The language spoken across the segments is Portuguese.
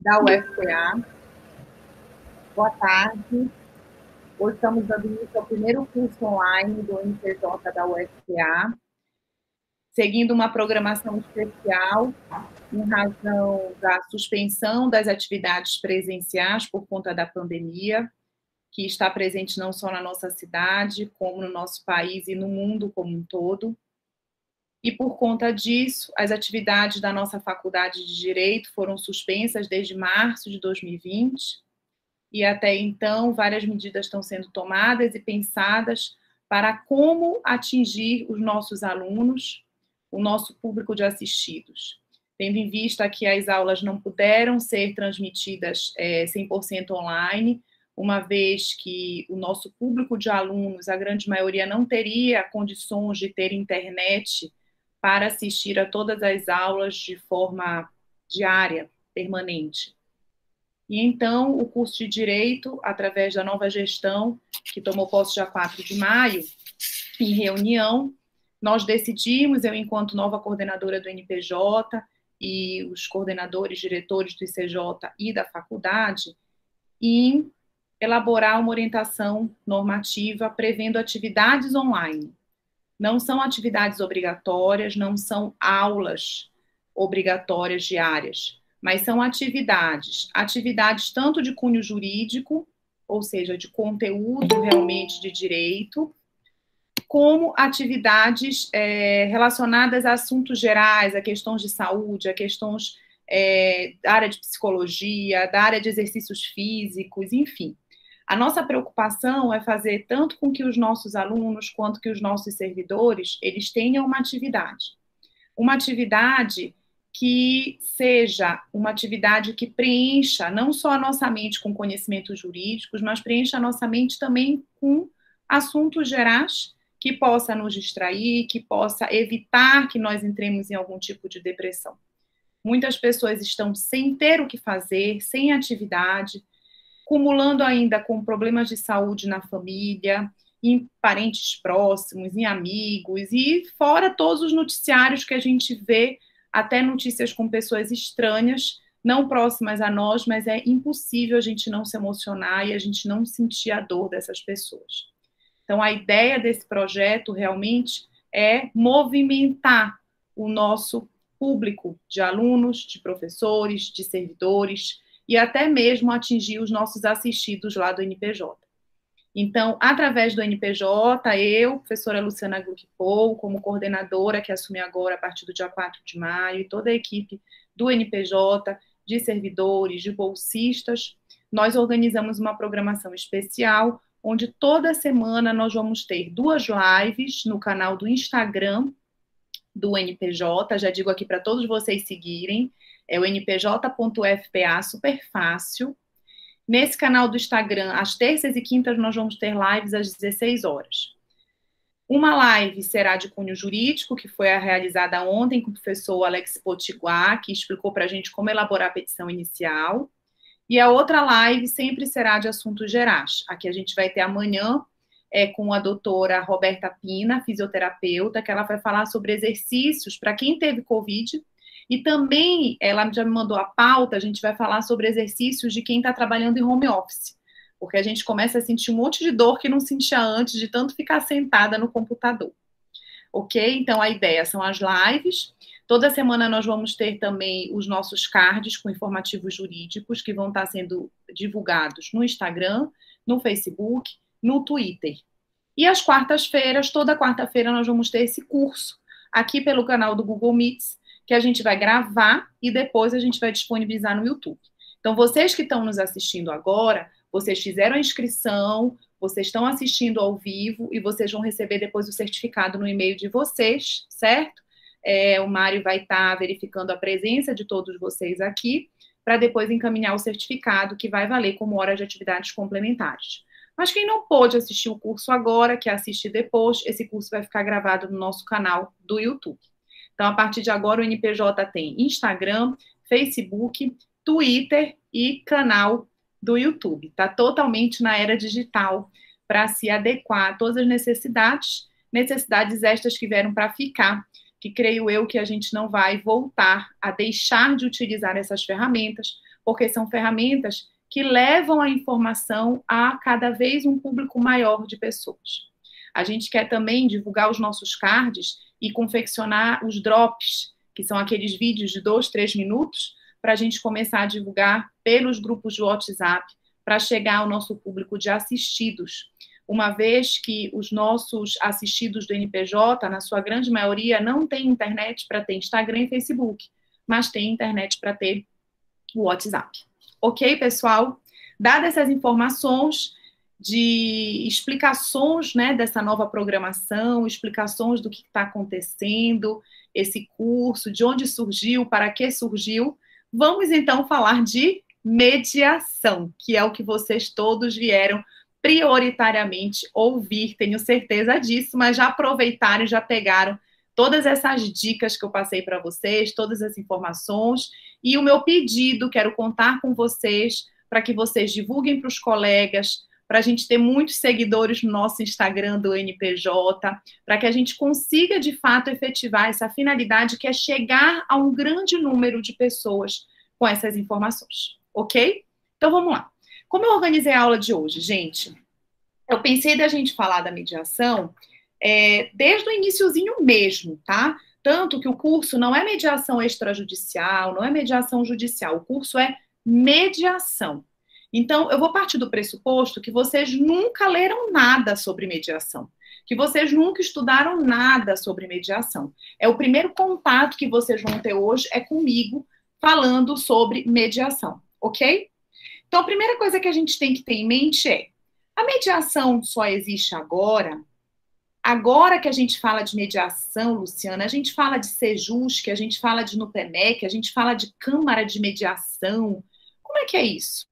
Da UFPA. Boa tarde. Hoje estamos dando início ao primeiro curso online do MPJ da UFPA, seguindo uma programação especial em razão da suspensão das atividades presenciais por conta da pandemia, que está presente não só na nossa cidade, como no nosso país e no mundo como um todo. E por conta disso, as atividades da nossa faculdade de Direito foram suspensas desde março de 2020. E até então, várias medidas estão sendo tomadas e pensadas para como atingir os nossos alunos, o nosso público de assistidos. Tendo em vista que as aulas não puderam ser transmitidas é, 100% online, uma vez que o nosso público de alunos, a grande maioria, não teria condições de ter internet para assistir a todas as aulas de forma diária, permanente. E então, o curso de Direito, através da nova gestão, que tomou posse dia 4 de maio, em reunião, nós decidimos, eu, enquanto nova coordenadora do NPJ, e os coordenadores, diretores do ICJ e da faculdade, em elaborar uma orientação normativa prevendo atividades online não são atividades obrigatórias, não são aulas obrigatórias diárias, mas são atividades, atividades tanto de cunho jurídico, ou seja, de conteúdo realmente de direito, como atividades é, relacionadas a assuntos gerais, a questões de saúde, a questões é, da área de psicologia, da área de exercícios físicos, enfim. A nossa preocupação é fazer tanto com que os nossos alunos quanto que os nossos servidores, eles tenham uma atividade. Uma atividade que seja uma atividade que preencha não só a nossa mente com conhecimentos jurídicos, mas preencha a nossa mente também com assuntos gerais que possa nos distrair, que possa evitar que nós entremos em algum tipo de depressão. Muitas pessoas estão sem ter o que fazer, sem atividade, cumulando ainda com problemas de saúde na família, em parentes próximos, em amigos, e fora todos os noticiários que a gente vê, até notícias com pessoas estranhas, não próximas a nós, mas é impossível a gente não se emocionar e a gente não sentir a dor dessas pessoas. Então, a ideia desse projeto realmente é movimentar o nosso público de alunos, de professores, de servidores, e até mesmo atingir os nossos assistidos lá do NPJ. Então, através do NPJ, eu, professora Luciana Gluckpol, como coordenadora que assumi agora a partir do dia 4 de maio, e toda a equipe do NPJ, de servidores, de bolsistas, nós organizamos uma programação especial, onde toda semana nós vamos ter duas lives no canal do Instagram do NPJ, já digo aqui para todos vocês seguirem, é o npj.fpa, super fácil. Nesse canal do Instagram, às terças e quintas, nós vamos ter lives às 16 horas. Uma live será de cunho jurídico, que foi realizada ontem com o professor Alex Potiguar, que explicou para a gente como elaborar a petição inicial. E a outra live sempre será de assuntos gerais. Aqui a gente vai ter amanhã é, com a doutora Roberta Pina, fisioterapeuta, que ela vai falar sobre exercícios para quem teve Covid e também ela já me mandou a pauta, a gente vai falar sobre exercícios de quem está trabalhando em home office, porque a gente começa a sentir um monte de dor que não sentia antes de tanto ficar sentada no computador. Ok? Então a ideia são as lives. Toda semana nós vamos ter também os nossos cards com informativos jurídicos que vão estar sendo divulgados no Instagram, no Facebook, no Twitter. E às quartas-feiras, toda quarta-feira, nós vamos ter esse curso aqui pelo canal do Google Meets, que a gente vai gravar e depois a gente vai disponibilizar no YouTube. Então, vocês que estão nos assistindo agora, vocês fizeram a inscrição, vocês estão assistindo ao vivo e vocês vão receber depois o certificado no e-mail de vocês, certo? É, o Mário vai estar tá verificando a presença de todos vocês aqui, para depois encaminhar o certificado que vai valer como hora de atividades complementares. Mas quem não pôde assistir o curso agora, que assistir depois, esse curso vai ficar gravado no nosso canal do YouTube. Então, a partir de agora, o NPJ tem Instagram, Facebook, Twitter e canal do YouTube. Está totalmente na era digital para se adequar a todas as necessidades, necessidades estas que vieram para ficar, que creio eu que a gente não vai voltar a deixar de utilizar essas ferramentas, porque são ferramentas que levam a informação a cada vez um público maior de pessoas. A gente quer também divulgar os nossos cards e confeccionar os drops, que são aqueles vídeos de dois, três minutos, para a gente começar a divulgar pelos grupos de WhatsApp, para chegar ao nosso público de assistidos. Uma vez que os nossos assistidos do NPJ, na sua grande maioria, não têm internet para ter Instagram e Facebook, mas tem internet para ter o WhatsApp. Ok, pessoal? Dadas essas informações de explicações né, dessa nova programação, explicações do que está acontecendo, esse curso, de onde surgiu, para que surgiu, vamos então falar de mediação, que é o que vocês todos vieram prioritariamente ouvir, tenho certeza disso, mas já aproveitaram e já pegaram todas essas dicas que eu passei para vocês, todas as informações e o meu pedido, quero contar com vocês para que vocês divulguem para os colegas, para a gente ter muitos seguidores no nosso Instagram do NPJ, para que a gente consiga de fato efetivar essa finalidade que é chegar a um grande número de pessoas com essas informações, ok? Então vamos lá. Como eu organizei a aula de hoje, gente? Eu pensei da gente falar da mediação é, desde o iníciozinho mesmo, tá? Tanto que o curso não é mediação extrajudicial, não é mediação judicial, o curso é mediação. Então, eu vou partir do pressuposto que vocês nunca leram nada sobre mediação, que vocês nunca estudaram nada sobre mediação. É o primeiro contato que vocês vão ter hoje é comigo falando sobre mediação, ok? Então, a primeira coisa que a gente tem que ter em mente é: a mediação só existe agora Agora que a gente fala de mediação, Luciana, a gente fala de Sejusc, a gente fala de Nupemec, a gente fala de Câmara de Mediação. Como é que é isso?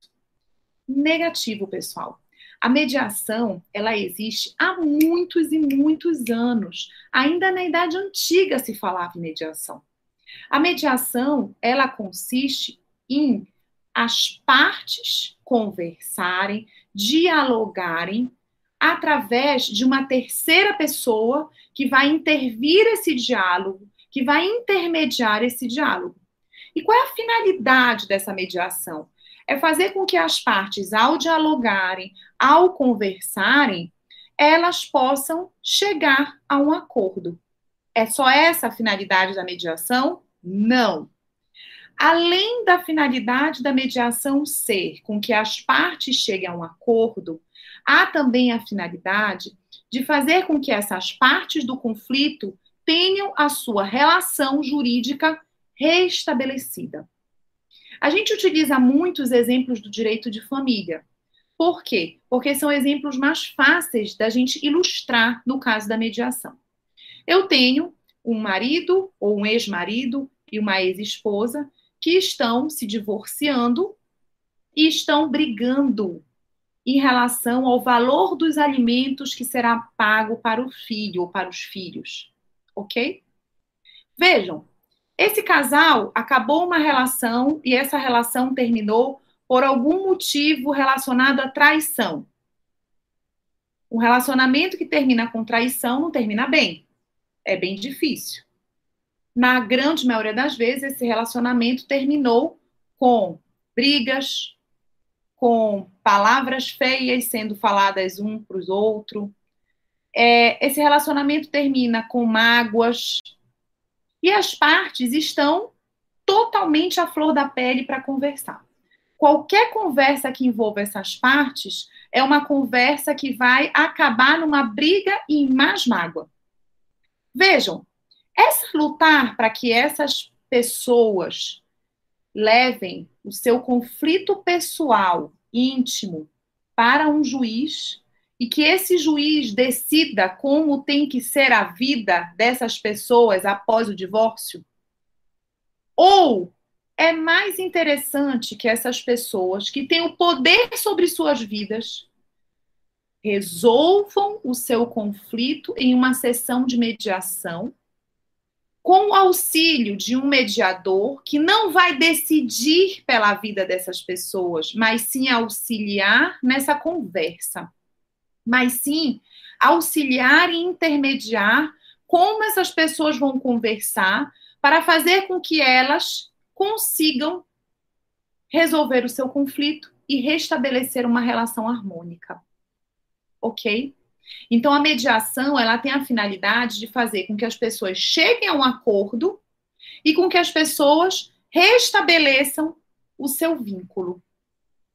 Negativo, pessoal. A mediação, ela existe há muitos e muitos anos. Ainda na Idade Antiga se falava em mediação. A mediação, ela consiste em as partes conversarem, dialogarem através de uma terceira pessoa que vai intervir esse diálogo, que vai intermediar esse diálogo. E qual é a finalidade dessa mediação? É fazer com que as partes, ao dialogarem, ao conversarem, elas possam chegar a um acordo. É só essa a finalidade da mediação? Não. Além da finalidade da mediação ser com que as partes cheguem a um acordo, há também a finalidade de fazer com que essas partes do conflito tenham a sua relação jurídica restabelecida. A gente utiliza muitos exemplos do direito de família. Por quê? Porque são exemplos mais fáceis da gente ilustrar no caso da mediação. Eu tenho um marido ou um ex-marido e uma ex-esposa que estão se divorciando e estão brigando em relação ao valor dos alimentos que será pago para o filho ou para os filhos. Ok? Vejam, esse casal acabou uma relação e essa relação terminou por algum motivo relacionado à traição. Um relacionamento que termina com traição não termina bem. É bem difícil. Na grande maioria das vezes, esse relacionamento terminou com brigas, com palavras feias sendo faladas um para os outros. É, esse relacionamento termina com mágoas. E as partes estão totalmente à flor da pele para conversar. Qualquer conversa que envolva essas partes é uma conversa que vai acabar numa briga e mais mágoa. Vejam, essa lutar para que essas pessoas levem o seu conflito pessoal, íntimo, para um juiz e que esse juiz decida como tem que ser a vida dessas pessoas após o divórcio? Ou é mais interessante que essas pessoas que têm o poder sobre suas vidas resolvam o seu conflito em uma sessão de mediação com o auxílio de um mediador que não vai decidir pela vida dessas pessoas, mas sim auxiliar nessa conversa. Mas sim auxiliar e intermediar como essas pessoas vão conversar para fazer com que elas consigam resolver o seu conflito e restabelecer uma relação harmônica. Ok? Então, a mediação ela tem a finalidade de fazer com que as pessoas cheguem a um acordo e com que as pessoas restabeleçam o seu vínculo.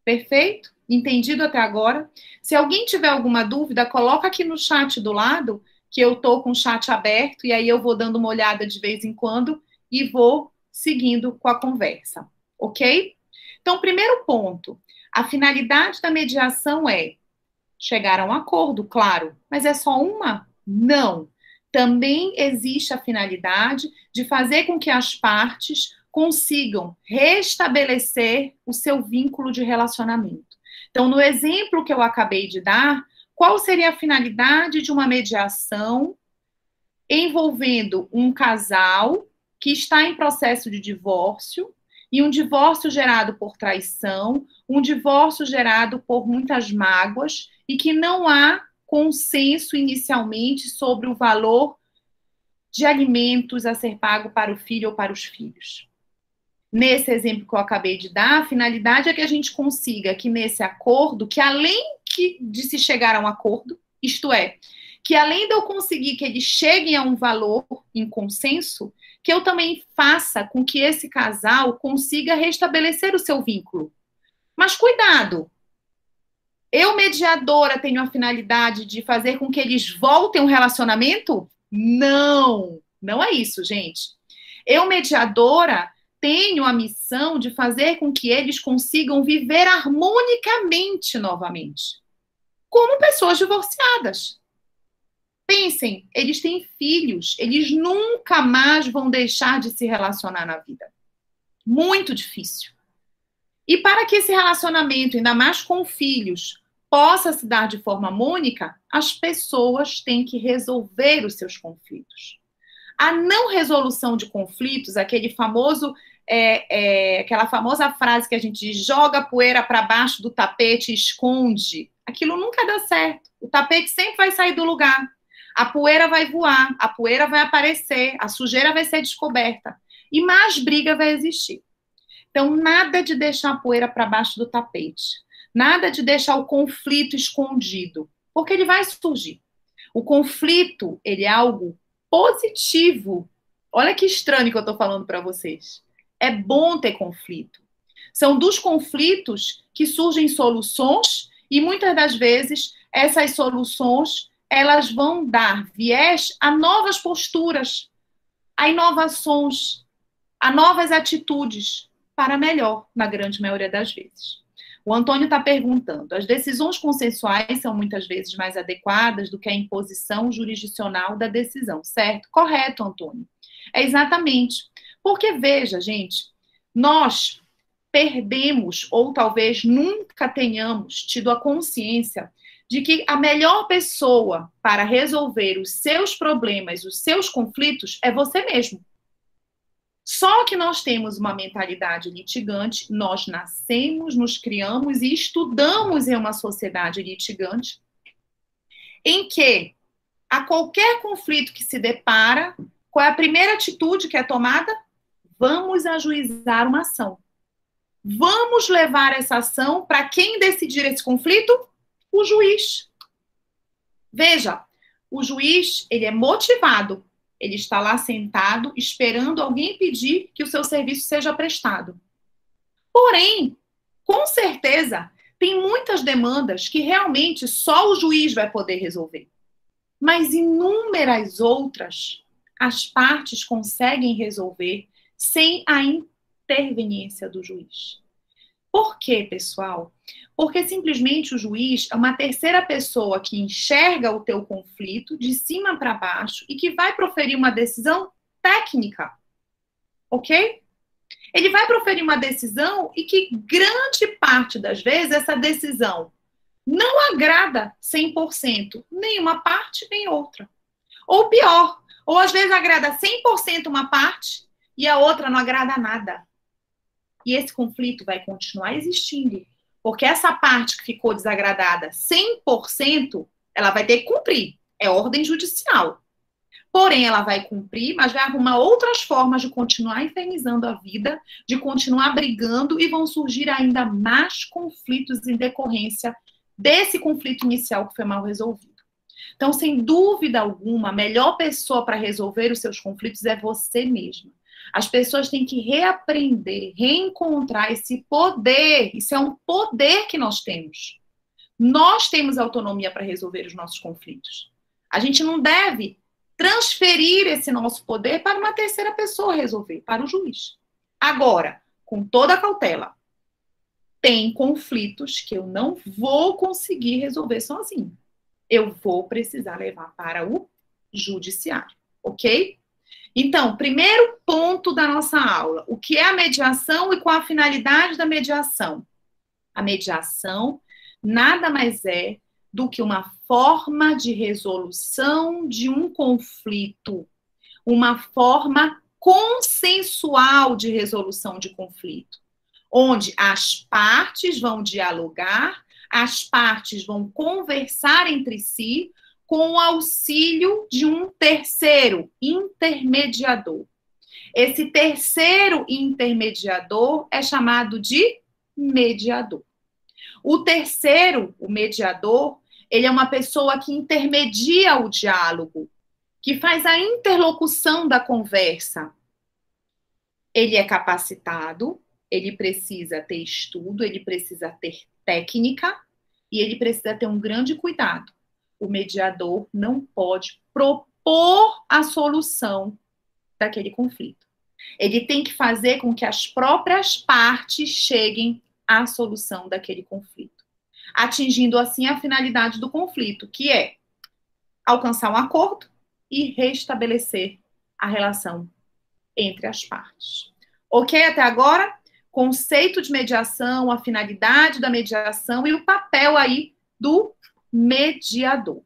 Perfeito? Entendido até agora? Se alguém tiver alguma dúvida, coloca aqui no chat do lado, que eu tô com o chat aberto e aí eu vou dando uma olhada de vez em quando e vou seguindo com a conversa, ok? Então, primeiro ponto, a finalidade da mediação é chegar a um acordo, claro, mas é só uma? Não. Também existe a finalidade de fazer com que as partes consigam restabelecer o seu vínculo de relacionamento. Então, no exemplo que eu acabei de dar, qual seria a finalidade de uma mediação envolvendo um casal que está em processo de divórcio e um divórcio gerado por traição, um divórcio gerado por muitas mágoas e que não há consenso inicialmente sobre o valor de alimentos a ser pago para o filho ou para os filhos. Nesse exemplo que eu acabei de dar, a finalidade é que a gente consiga que nesse acordo, que além de se chegar a um acordo, isto é, que além de eu conseguir que eles cheguem a um valor em consenso, que eu também faça com que esse casal consiga restabelecer o seu vínculo. Mas cuidado, eu, mediadora, tenho a finalidade de fazer com que eles voltem um relacionamento? Não, não é isso, gente. Eu, mediadora, tenho a missão de fazer com que eles consigam viver harmonicamente novamente, como pessoas divorciadas. Pensem, eles têm filhos, eles nunca mais vão deixar de se relacionar na vida. Muito difícil. E para que esse relacionamento, ainda mais com filhos, possa se dar de forma harmônica, as pessoas têm que resolver os seus conflitos. A não resolução de conflitos, aquele famoso, é, é, aquela famosa frase que a gente diz, joga poeira para baixo do tapete esconde, aquilo nunca dá certo. O tapete sempre vai sair do lugar a poeira vai voar, a poeira vai aparecer, a sujeira vai ser descoberta e mais briga vai existir. Então, nada de deixar a poeira para baixo do tapete, nada de deixar o conflito escondido, porque ele vai surgir. O conflito, ele é algo positivo. Olha que estranho que eu estou falando para vocês. É bom ter conflito. São dos conflitos que surgem soluções e muitas das vezes essas soluções elas vão dar viés a novas posturas, a inovações, a novas atitudes para melhor, na grande maioria das vezes. O Antônio está perguntando: as decisões consensuais são muitas vezes mais adequadas do que a imposição jurisdicional da decisão, certo? Correto, Antônio. É exatamente. Porque, veja, gente, nós perdemos, ou talvez nunca tenhamos tido a consciência de que a melhor pessoa para resolver os seus problemas, os seus conflitos, é você mesmo. Só que nós temos uma mentalidade litigante, nós nascemos, nos criamos e estudamos em uma sociedade litigante, em que a qualquer conflito que se depara, qual é a primeira atitude que é tomada? Vamos ajuizar uma ação. Vamos levar essa ação para quem decidir esse conflito? o juiz. Veja, o juiz, ele é motivado, ele está lá sentado esperando alguém pedir que o seu serviço seja prestado. Porém, com certeza, tem muitas demandas que realmente só o juiz vai poder resolver. Mas inúmeras outras as partes conseguem resolver sem a interveniência do juiz. Por quê, pessoal? Porque simplesmente o juiz é uma terceira pessoa que enxerga o teu conflito de cima para baixo e que vai proferir uma decisão técnica. Ok? Ele vai proferir uma decisão e que grande parte das vezes essa decisão não agrada 100%, nenhuma parte nem outra. Ou pior, ou às vezes agrada 100% uma parte e a outra não agrada nada. E esse conflito vai continuar existindo, porque essa parte que ficou desagradada 100%, ela vai ter que cumprir. É ordem judicial. Porém, ela vai cumprir, mas vai arrumar outras formas de continuar infernizando a vida, de continuar brigando e vão surgir ainda mais conflitos em decorrência desse conflito inicial que foi mal resolvido. Então, sem dúvida alguma, a melhor pessoa para resolver os seus conflitos é você mesma. As pessoas têm que reaprender, reencontrar esse poder. Isso é um poder que nós temos. Nós temos autonomia para resolver os nossos conflitos. A gente não deve transferir esse nosso poder para uma terceira pessoa resolver, para o juiz. Agora, com toda a cautela, tem conflitos que eu não vou conseguir resolver sozinho. Eu vou precisar levar para o judiciário, ok? Então, primeiro ponto da nossa aula: o que é a mediação e qual a finalidade da mediação? A mediação nada mais é do que uma forma de resolução de um conflito, uma forma consensual de resolução de conflito, onde as partes vão dialogar, as partes vão conversar entre si com o auxílio de um terceiro intermediador. Esse terceiro intermediador é chamado de mediador. O terceiro, o mediador, ele é uma pessoa que intermedia o diálogo, que faz a interlocução da conversa. Ele é capacitado, ele precisa ter estudo, ele precisa ter técnica e ele precisa ter um grande cuidado. O mediador não pode propor a solução daquele conflito. Ele tem que fazer com que as próprias partes cheguem a solução daquele conflito, atingindo assim a finalidade do conflito, que é alcançar um acordo e restabelecer a relação entre as partes. Ok até agora? Conceito de mediação, a finalidade da mediação e o papel aí do mediador.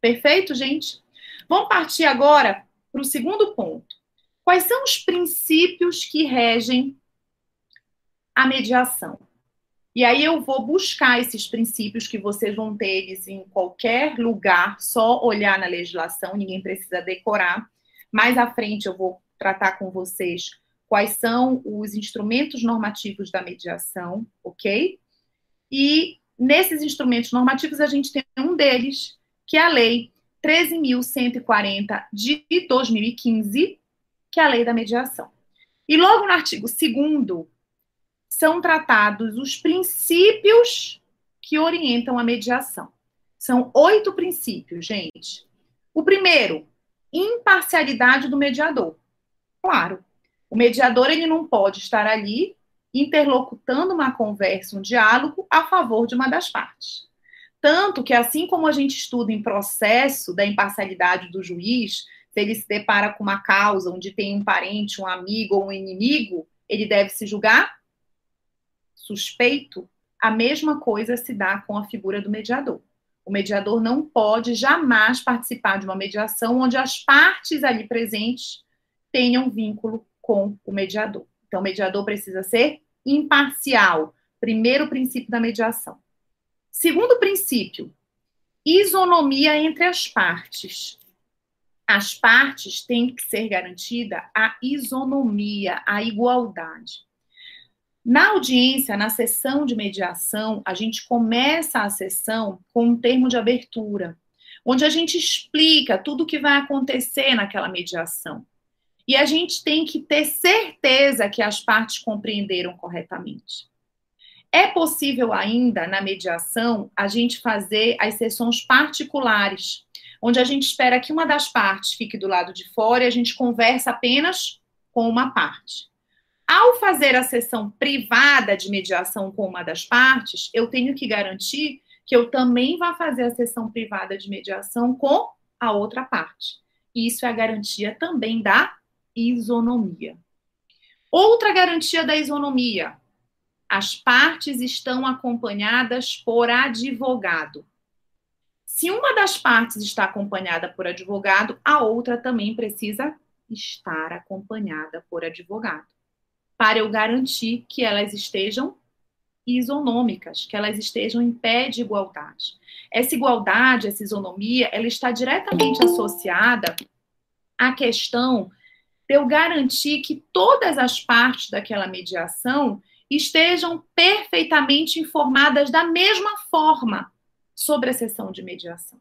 Perfeito, gente? Vamos partir agora para o segundo ponto. Quais são os princípios que regem a mediação? E aí eu vou buscar esses princípios que vocês vão ter eles em qualquer lugar, só olhar na legislação, ninguém precisa decorar. Mais à frente eu vou tratar com vocês quais são os instrumentos normativos da mediação, ok? E nesses instrumentos normativos a gente tem um deles, que é a Lei 13.140 de 2015, que é a Lei da Mediação. E logo no artigo 2 são tratados os princípios que orientam a mediação. São oito princípios, gente. O primeiro, imparcialidade do mediador. Claro, o mediador ele não pode estar ali interlocutando uma conversa, um diálogo a favor de uma das partes. Tanto que, assim como a gente estuda em processo da imparcialidade do juiz, se ele se depara com uma causa onde tem um parente, um amigo ou um inimigo, ele deve se julgar suspeito, a mesma coisa se dá com a figura do mediador. O mediador não pode jamais participar de uma mediação onde as partes ali presentes tenham vínculo com o mediador. Então, o mediador precisa ser imparcial. Primeiro princípio da mediação. Segundo princípio, isonomia entre as partes. As partes têm que ser garantida a isonomia, a igualdade. Na audiência, na sessão de mediação, a gente começa a sessão com um termo de abertura, onde a gente explica tudo o que vai acontecer naquela mediação. E a gente tem que ter certeza que as partes compreenderam corretamente. É possível ainda, na mediação, a gente fazer as sessões particulares, onde a gente espera que uma das partes fique do lado de fora e a gente conversa apenas com uma parte. Ao fazer a sessão privada de mediação com uma das partes, eu tenho que garantir que eu também vá fazer a sessão privada de mediação com a outra parte. Isso é a garantia também da isonomia. Outra garantia da isonomia: as partes estão acompanhadas por advogado. Se uma das partes está acompanhada por advogado, a outra também precisa estar acompanhada por advogado para eu garantir que elas estejam isonômicas, que elas estejam em pé de igualdade. Essa igualdade, essa isonomia, ela está diretamente associada a questão eu garantir que todas as partes daquela mediação estejam perfeitamente informadas da mesma forma sobre a sessão de mediação.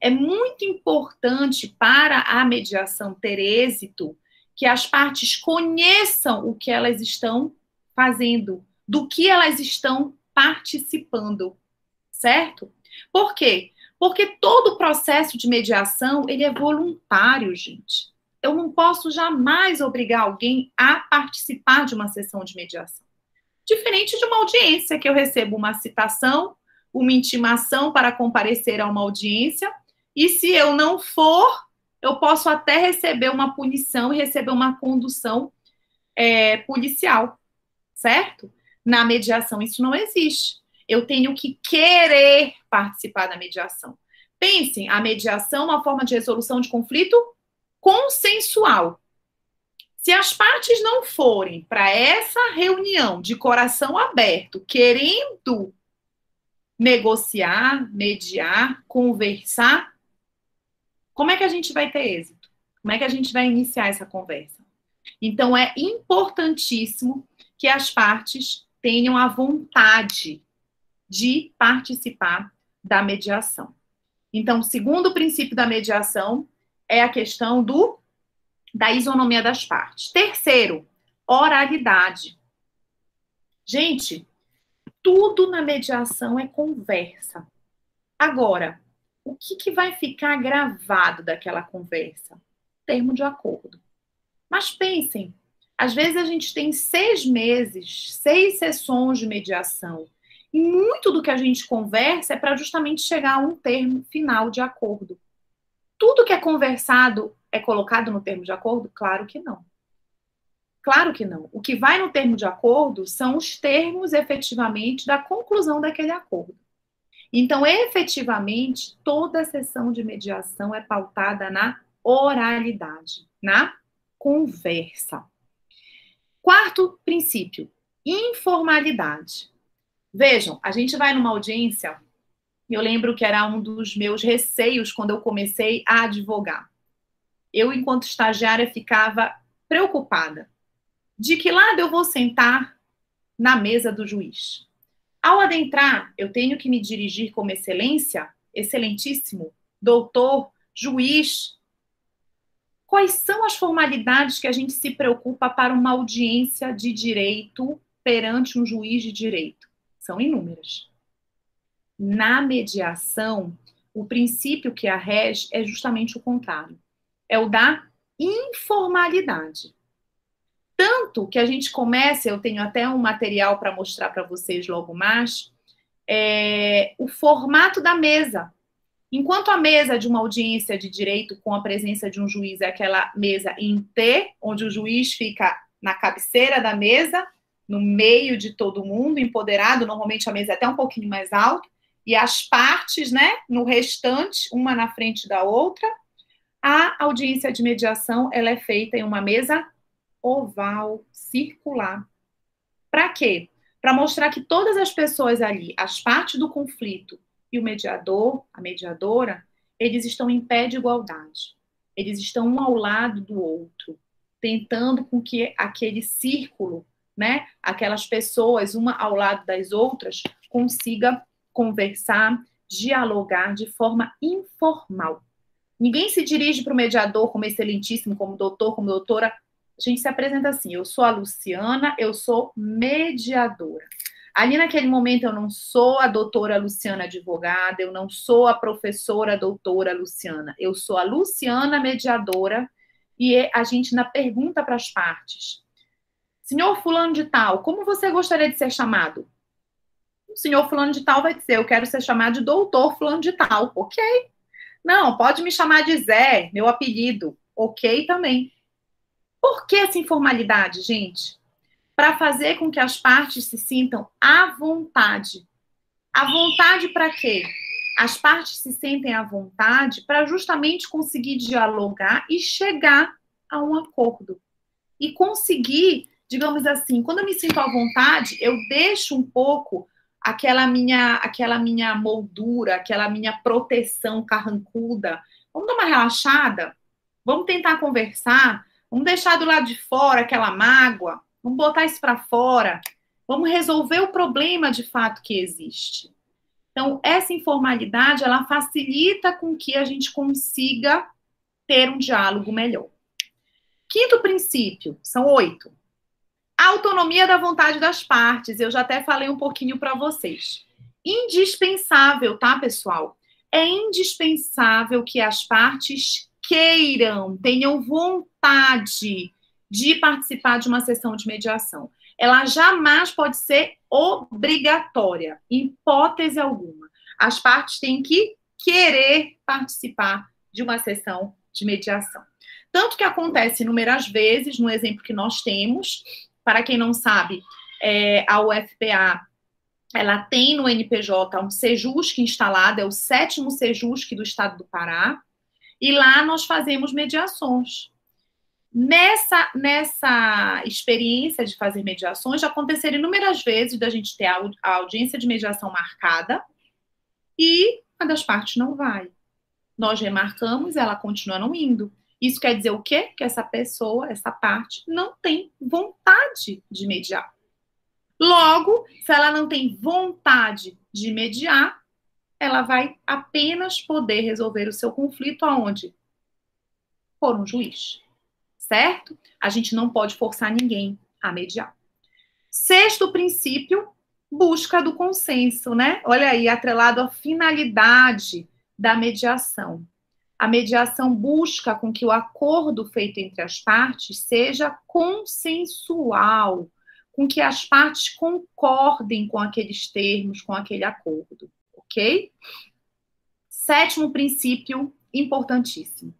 É muito importante para a mediação ter êxito que as partes conheçam o que elas estão fazendo, do que elas estão participando, certo? Por quê? Porque todo o processo de mediação, ele é voluntário, gente. Eu não posso jamais obrigar alguém a participar de uma sessão de mediação. Diferente de uma audiência, que eu recebo uma citação, uma intimação para comparecer a uma audiência, e se eu não for, eu posso até receber uma punição e receber uma condução é, policial, certo? Na mediação, isso não existe. Eu tenho que querer participar da mediação. Pensem, a mediação é uma forma de resolução de conflito consensual. Se as partes não forem para essa reunião de coração aberto, querendo negociar, mediar, conversar, como é que a gente vai ter êxito? Como é que a gente vai iniciar essa conversa? Então, é importantíssimo que as partes tenham a vontade de participar da mediação. Então, o segundo princípio da mediação é a questão do da isonomia das partes. Terceiro, oralidade. Gente, tudo na mediação é conversa. Agora, o que, que vai ficar gravado daquela conversa? Termo de acordo. Mas pensem, às vezes a gente tem seis meses, seis sessões de mediação, e muito do que a gente conversa é para justamente chegar a um termo final de acordo. Tudo que é conversado é colocado no termo de acordo? Claro que não. Claro que não. O que vai no termo de acordo são os termos efetivamente da conclusão daquele acordo. Então, efetivamente, toda sessão de mediação é pautada na oralidade, na conversa. Quarto princípio, informalidade. Vejam, a gente vai numa audiência, eu lembro que era um dos meus receios quando eu comecei a advogar. Eu, enquanto estagiária, ficava preocupada de que lado eu vou sentar na mesa do juiz. Ao adentrar, eu tenho que me dirigir como excelência, excelentíssimo, doutor, juiz. Quais são as formalidades que a gente se preocupa para uma audiência de direito perante um juiz de direito? São inúmeras. Na mediação, o princípio que a rege é justamente o contrário. É o da informalidade. Tanto que a gente começa, eu tenho até um material para mostrar para vocês logo mais, é, o formato da mesa. Enquanto a mesa de uma audiência de direito com a presença de um juiz é aquela mesa em T, onde o juiz fica na cabeceira da mesa, no meio de todo mundo, empoderado, normalmente a mesa é até um pouquinho mais alta, e as partes, né, no restante, uma na frente da outra. A audiência de mediação, ela é feita em uma mesa oval, circular. Para quê? Para mostrar que todas as pessoas ali, as partes do conflito e o mediador, a mediadora, eles estão em pé de igualdade. Eles estão um ao lado do outro, tentando com que aquele círculo, né, aquelas pessoas uma ao lado das outras, consiga conversar, dialogar de forma informal. Ninguém se dirige para o mediador como excelentíssimo, como doutor, como doutora, a gente se apresenta assim: eu sou a Luciana, eu sou mediadora. Ali naquele momento eu não sou a doutora Luciana advogada, eu não sou a professora doutora Luciana, eu sou a Luciana mediadora e é a gente na pergunta para as partes. Senhor fulano de tal, como você gostaria de ser chamado? O senhor fulano de tal vai dizer, eu quero ser chamado de doutor fulano de tal. OK. Não, pode me chamar de Zé, meu apelido. OK também. Por que essa informalidade, gente? Para fazer com que as partes se sintam à vontade. À vontade para quê? As partes se sentem à vontade para justamente conseguir dialogar e chegar a um acordo. E conseguir, digamos assim, quando eu me sinto à vontade, eu deixo um pouco aquela minha, aquela minha moldura, aquela minha proteção carrancuda. Vamos dar uma relaxada? Vamos tentar conversar, vamos deixar do lado de fora aquela mágoa, vamos botar isso para fora, vamos resolver o problema de fato que existe. Então, essa informalidade, ela facilita com que a gente consiga ter um diálogo melhor. Quinto princípio, são oito. A autonomia da vontade das partes, eu já até falei um pouquinho para vocês. Indispensável, tá, pessoal? É indispensável que as partes queiram, tenham vontade de participar de uma sessão de mediação. Ela jamais pode ser obrigatória, em hipótese alguma. As partes têm que querer participar de uma sessão de mediação. Tanto que acontece inúmeras vezes, no exemplo que nós temos, para quem não sabe, é, a UFPA ela tem no NPJ um Sejusc instalado, é o sétimo Sejusc do estado do Pará, e lá nós fazemos mediações. Nessa, nessa experiência de fazer mediações, já aconteceram inúmeras vezes da gente ter a, a audiência de mediação marcada e a das partes não vai. Nós remarcamos, ela continua não indo. Isso quer dizer o quê? Que essa pessoa, essa parte, não tem vontade de mediar. Logo, se ela não tem vontade de mediar, ela vai apenas poder resolver o seu conflito aonde? Por um juiz. Certo? A gente não pode forçar ninguém a mediar. Sexto princípio, busca do consenso, né? Olha aí, atrelado à finalidade da mediação. A mediação busca com que o acordo feito entre as partes seja consensual, com que as partes concordem com aqueles termos, com aquele acordo, ok? Sétimo princípio importantíssimo: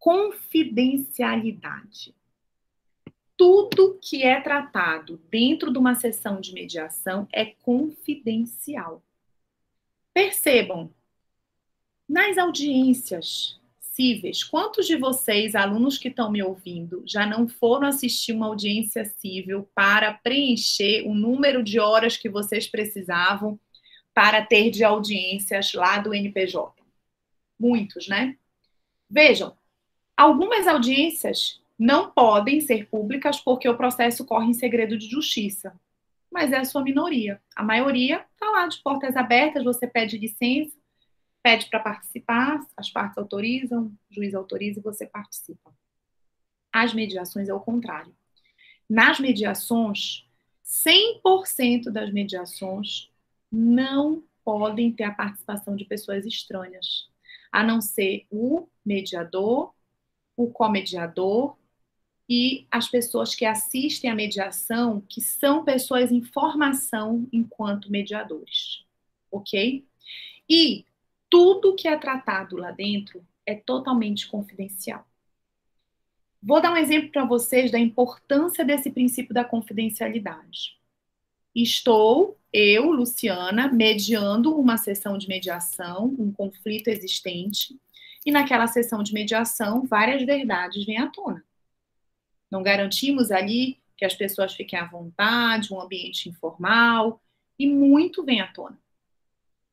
confidencialidade. Tudo que é tratado dentro de uma sessão de mediação é confidencial. Percebam, nas audiências cíveis, quantos de vocês, alunos que estão me ouvindo, já não foram assistir uma audiência civil para preencher o número de horas que vocês precisavam para ter de audiências lá do NPJ? Muitos, né? Vejam, algumas audiências não podem ser públicas porque o processo corre em segredo de justiça. Mas é a sua minoria. A maioria está lá de portas abertas, você pede licença, pede para participar, as partes autorizam, o juiz autoriza e você participa. As mediações é o contrário. Nas mediações, 100% das mediações não podem ter a participação de pessoas estranhas, a não ser o mediador, o comediador e as pessoas que assistem à mediação, que são pessoas em formação enquanto mediadores, ok? E tudo que é tratado lá dentro é totalmente confidencial. Vou dar um exemplo para vocês da importância desse princípio da confidencialidade. Estou, eu, Luciana, mediando uma sessão de mediação, um conflito existente, e naquela sessão de mediação, várias verdades vêm à tona. Não garantimos ali que as pessoas fiquem à vontade, um ambiente informal, e muito vem à tona.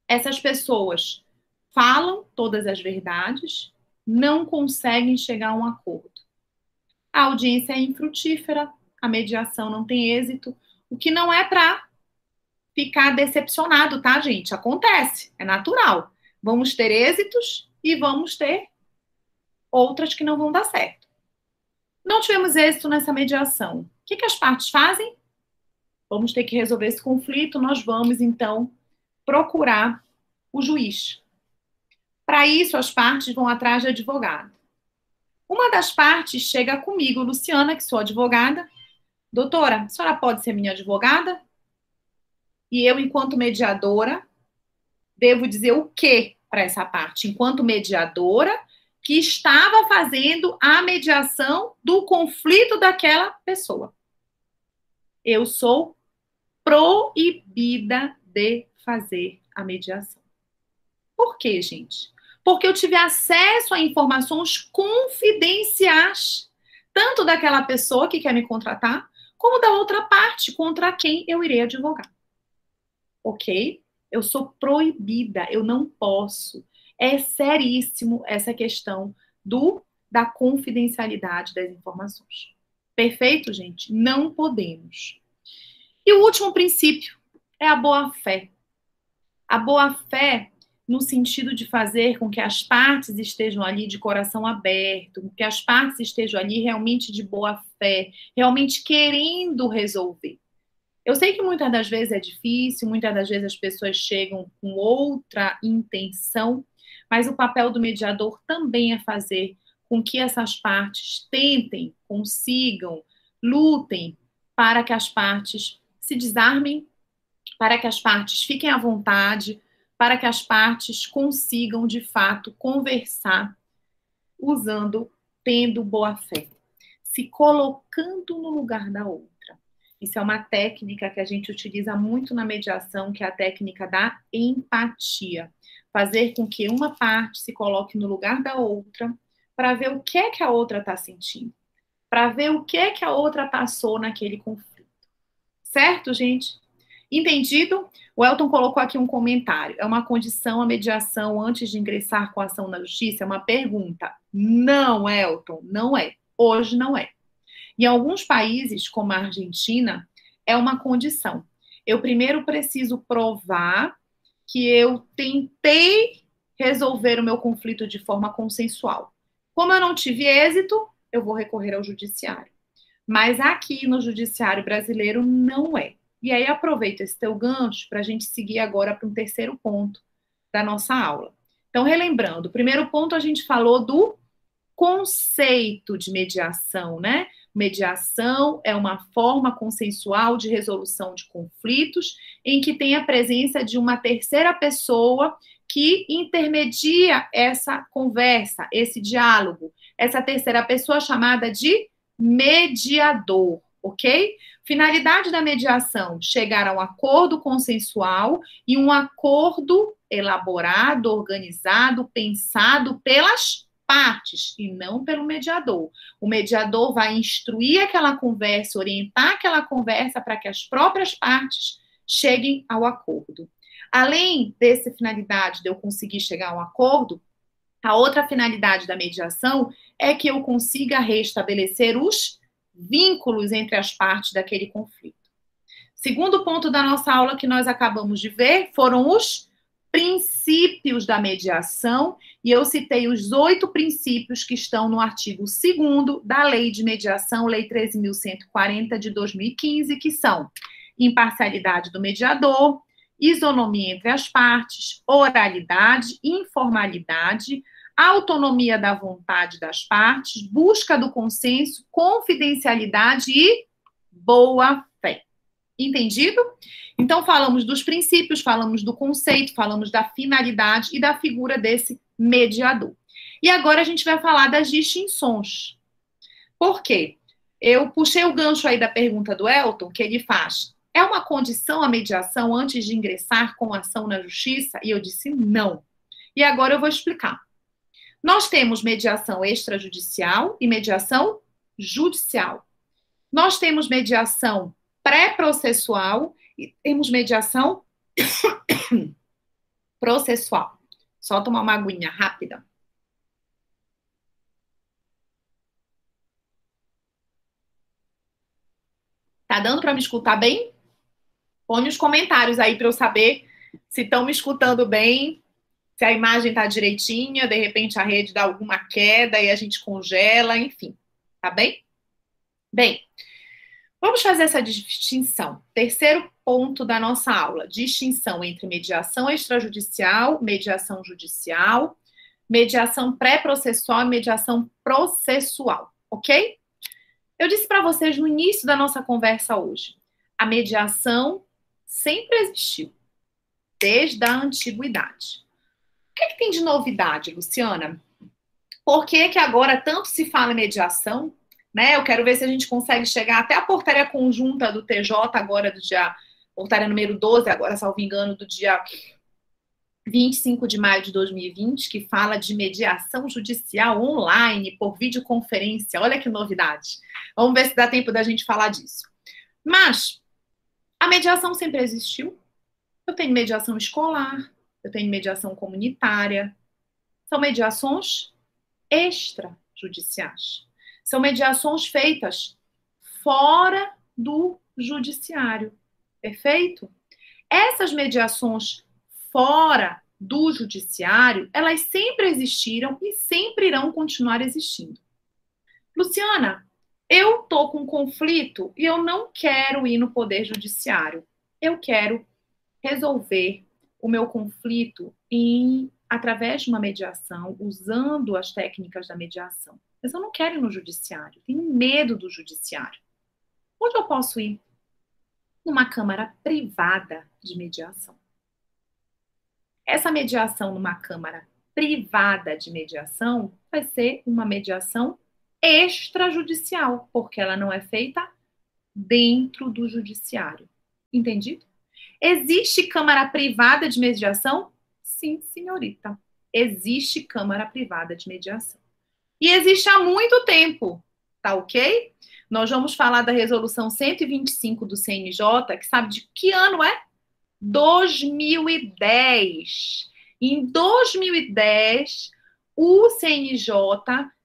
Essas pessoas falam todas as verdades, não conseguem chegar a um acordo. A audiência é infrutífera, a mediação não tem êxito, o que não é para ficar decepcionado, tá, gente? Acontece, é natural. Vamos ter êxitos e vamos ter outras que não vão dar certo. Não tivemos êxito nessa mediação. O que, que as partes fazem? Vamos ter que resolver esse conflito. Nós vamos, então, procurar o juiz. Para isso, as partes vão atrás de advogado. Uma das partes chega comigo, Luciana, que sou advogada. Doutora, a senhora pode ser minha advogada? E eu, enquanto mediadora, devo dizer o que para essa parte? Enquanto mediadora, que estava fazendo a mediação do conflito daquela pessoa. Eu sou proibida de fazer a mediação. Por quê, gente? Porque eu tive acesso a informações confidenciais, tanto daquela pessoa que quer me contratar, como da outra parte contra quem eu irei advogar. Ok? Eu sou proibida, eu não posso. É seríssimo essa questão do da confidencialidade das informações. Perfeito, gente? Não podemos. E o último princípio é a boa-fé. A boa-fé no sentido de fazer com que as partes estejam ali de coração aberto, que as partes estejam ali realmente de boa fé, realmente querendo resolver. Eu sei que muitas das vezes é difícil, muitas das vezes as pessoas chegam com outra intenção, mas o papel do mediador também é fazer com que essas partes tentem, consigam, lutem para que as partes se desarmem, para que as partes fiquem à vontade, para que as partes consigam de fato conversar usando, tendo boa fé, se colocando no lugar da outra. Isso é uma técnica que a gente utiliza muito na mediação, que é a técnica da empatia. Fazer com que uma parte se coloque no lugar da outra para ver o que é que a outra está sentindo, para ver o que é que a outra passou naquele conflito. Certo, gente? Entendido? O Elton colocou aqui um comentário. É uma condição a mediação antes de ingressar com a ação na justiça? É uma pergunta. Não, Elton, não é. Hoje não é. Em alguns países, como a Argentina, é uma condição. Eu primeiro preciso provar que eu tentei resolver o meu conflito de forma consensual. Como eu não tive êxito, eu vou recorrer ao judiciário. Mas aqui no judiciário brasileiro não é. E aí aproveita esse teu gancho para a gente seguir agora para um terceiro ponto da nossa aula. Então, relembrando, o primeiro ponto a gente falou do conceito de mediação, né? Mediação é uma forma consensual de resolução de conflitos em que tem a presença de uma terceira pessoa que intermedia essa conversa, esse diálogo. Essa terceira pessoa chamada de mediador, ok? Finalidade da mediação: chegar a um acordo consensual e um acordo elaborado, organizado, pensado pelas partes e não pelo mediador. O mediador vai instruir aquela conversa, orientar aquela conversa para que as próprias partes cheguem ao acordo. Além dessa finalidade de eu conseguir chegar a um acordo, a outra finalidade da mediação é que eu consiga restabelecer os vínculos entre as partes daquele conflito. Segundo ponto da nossa aula que nós acabamos de ver foram os princípios da mediação, e eu citei os oito princípios que estão no artigo 2 da Lei de Mediação, Lei 13.140 de 2015, que são imparcialidade do mediador, isonomia entre as partes, oralidade, informalidade, autonomia da vontade das partes, busca do consenso, confidencialidade e boa fé. Entendido? Então, falamos dos princípios, falamos do conceito, falamos da finalidade e da figura desse mediador. E agora a gente vai falar das distinções. Por quê? Eu puxei o gancho aí da pergunta do Elton, que ele faz. É uma condição a mediação antes de ingressar com ação na justiça? E eu disse não. E agora eu vou explicar. Nós temos mediação extrajudicial e mediação judicial. Nós temos mediação pré-processual e temos mediação processual. Só tomar uma aguinha rápida. Tá dando para me escutar bem? Põe os comentários aí para eu saber se estão me escutando bem, se a imagem está direitinha, de repente a rede dá alguma queda e a gente congela, enfim. Tá bem? Bem, vamos fazer essa distinção. Terceiro ponto da nossa aula: distinção entre mediação extrajudicial, mediação judicial, mediação pré-processual e mediação processual, ok? Eu disse para vocês no início da nossa conversa hoje: a mediação sempre existiu, desde a antiguidade. O que, é que tem de novidade, Luciana? Por que, que agora tanto se fala em mediação? Né? Eu quero ver se a gente consegue chegar até a portaria conjunta do TJ agora do dia portaria número 12, agora, salvo engano, do dia 25 de maio de 2020, que fala de mediação judicial online por videoconferência. Olha que novidade. Vamos ver se dá tempo da gente falar disso. Mas a mediação sempre existiu. Eu tenho mediação escolar, eu tenho mediação comunitária. São mediações extrajudiciais. São mediações feitas fora do judiciário. Perfeito? Essas mediações fora do judiciário, elas sempre existiram e sempre irão continuar existindo. Luciana, eu tô com um conflito e eu não quero ir no poder judiciário. Eu quero resolver o meu conflito em através de uma mediação, usando as técnicas da mediação. Mas eu não quero ir no judiciário, tenho medo do judiciário. Onde eu posso ir? Numa câmara privada de mediação. Essa mediação numa câmara privada de mediação vai ser uma mediação extrajudicial, porque ela não é feita dentro do judiciário. Entendido? Existe câmara privada de mediação? Sim, senhorita. Existe câmara privada de mediação. E existe há muito tempo, tá ok? Nós vamos falar da resolução 125 do CNJ, que sabe de que ano é? 2010. Em 2010, o CNJ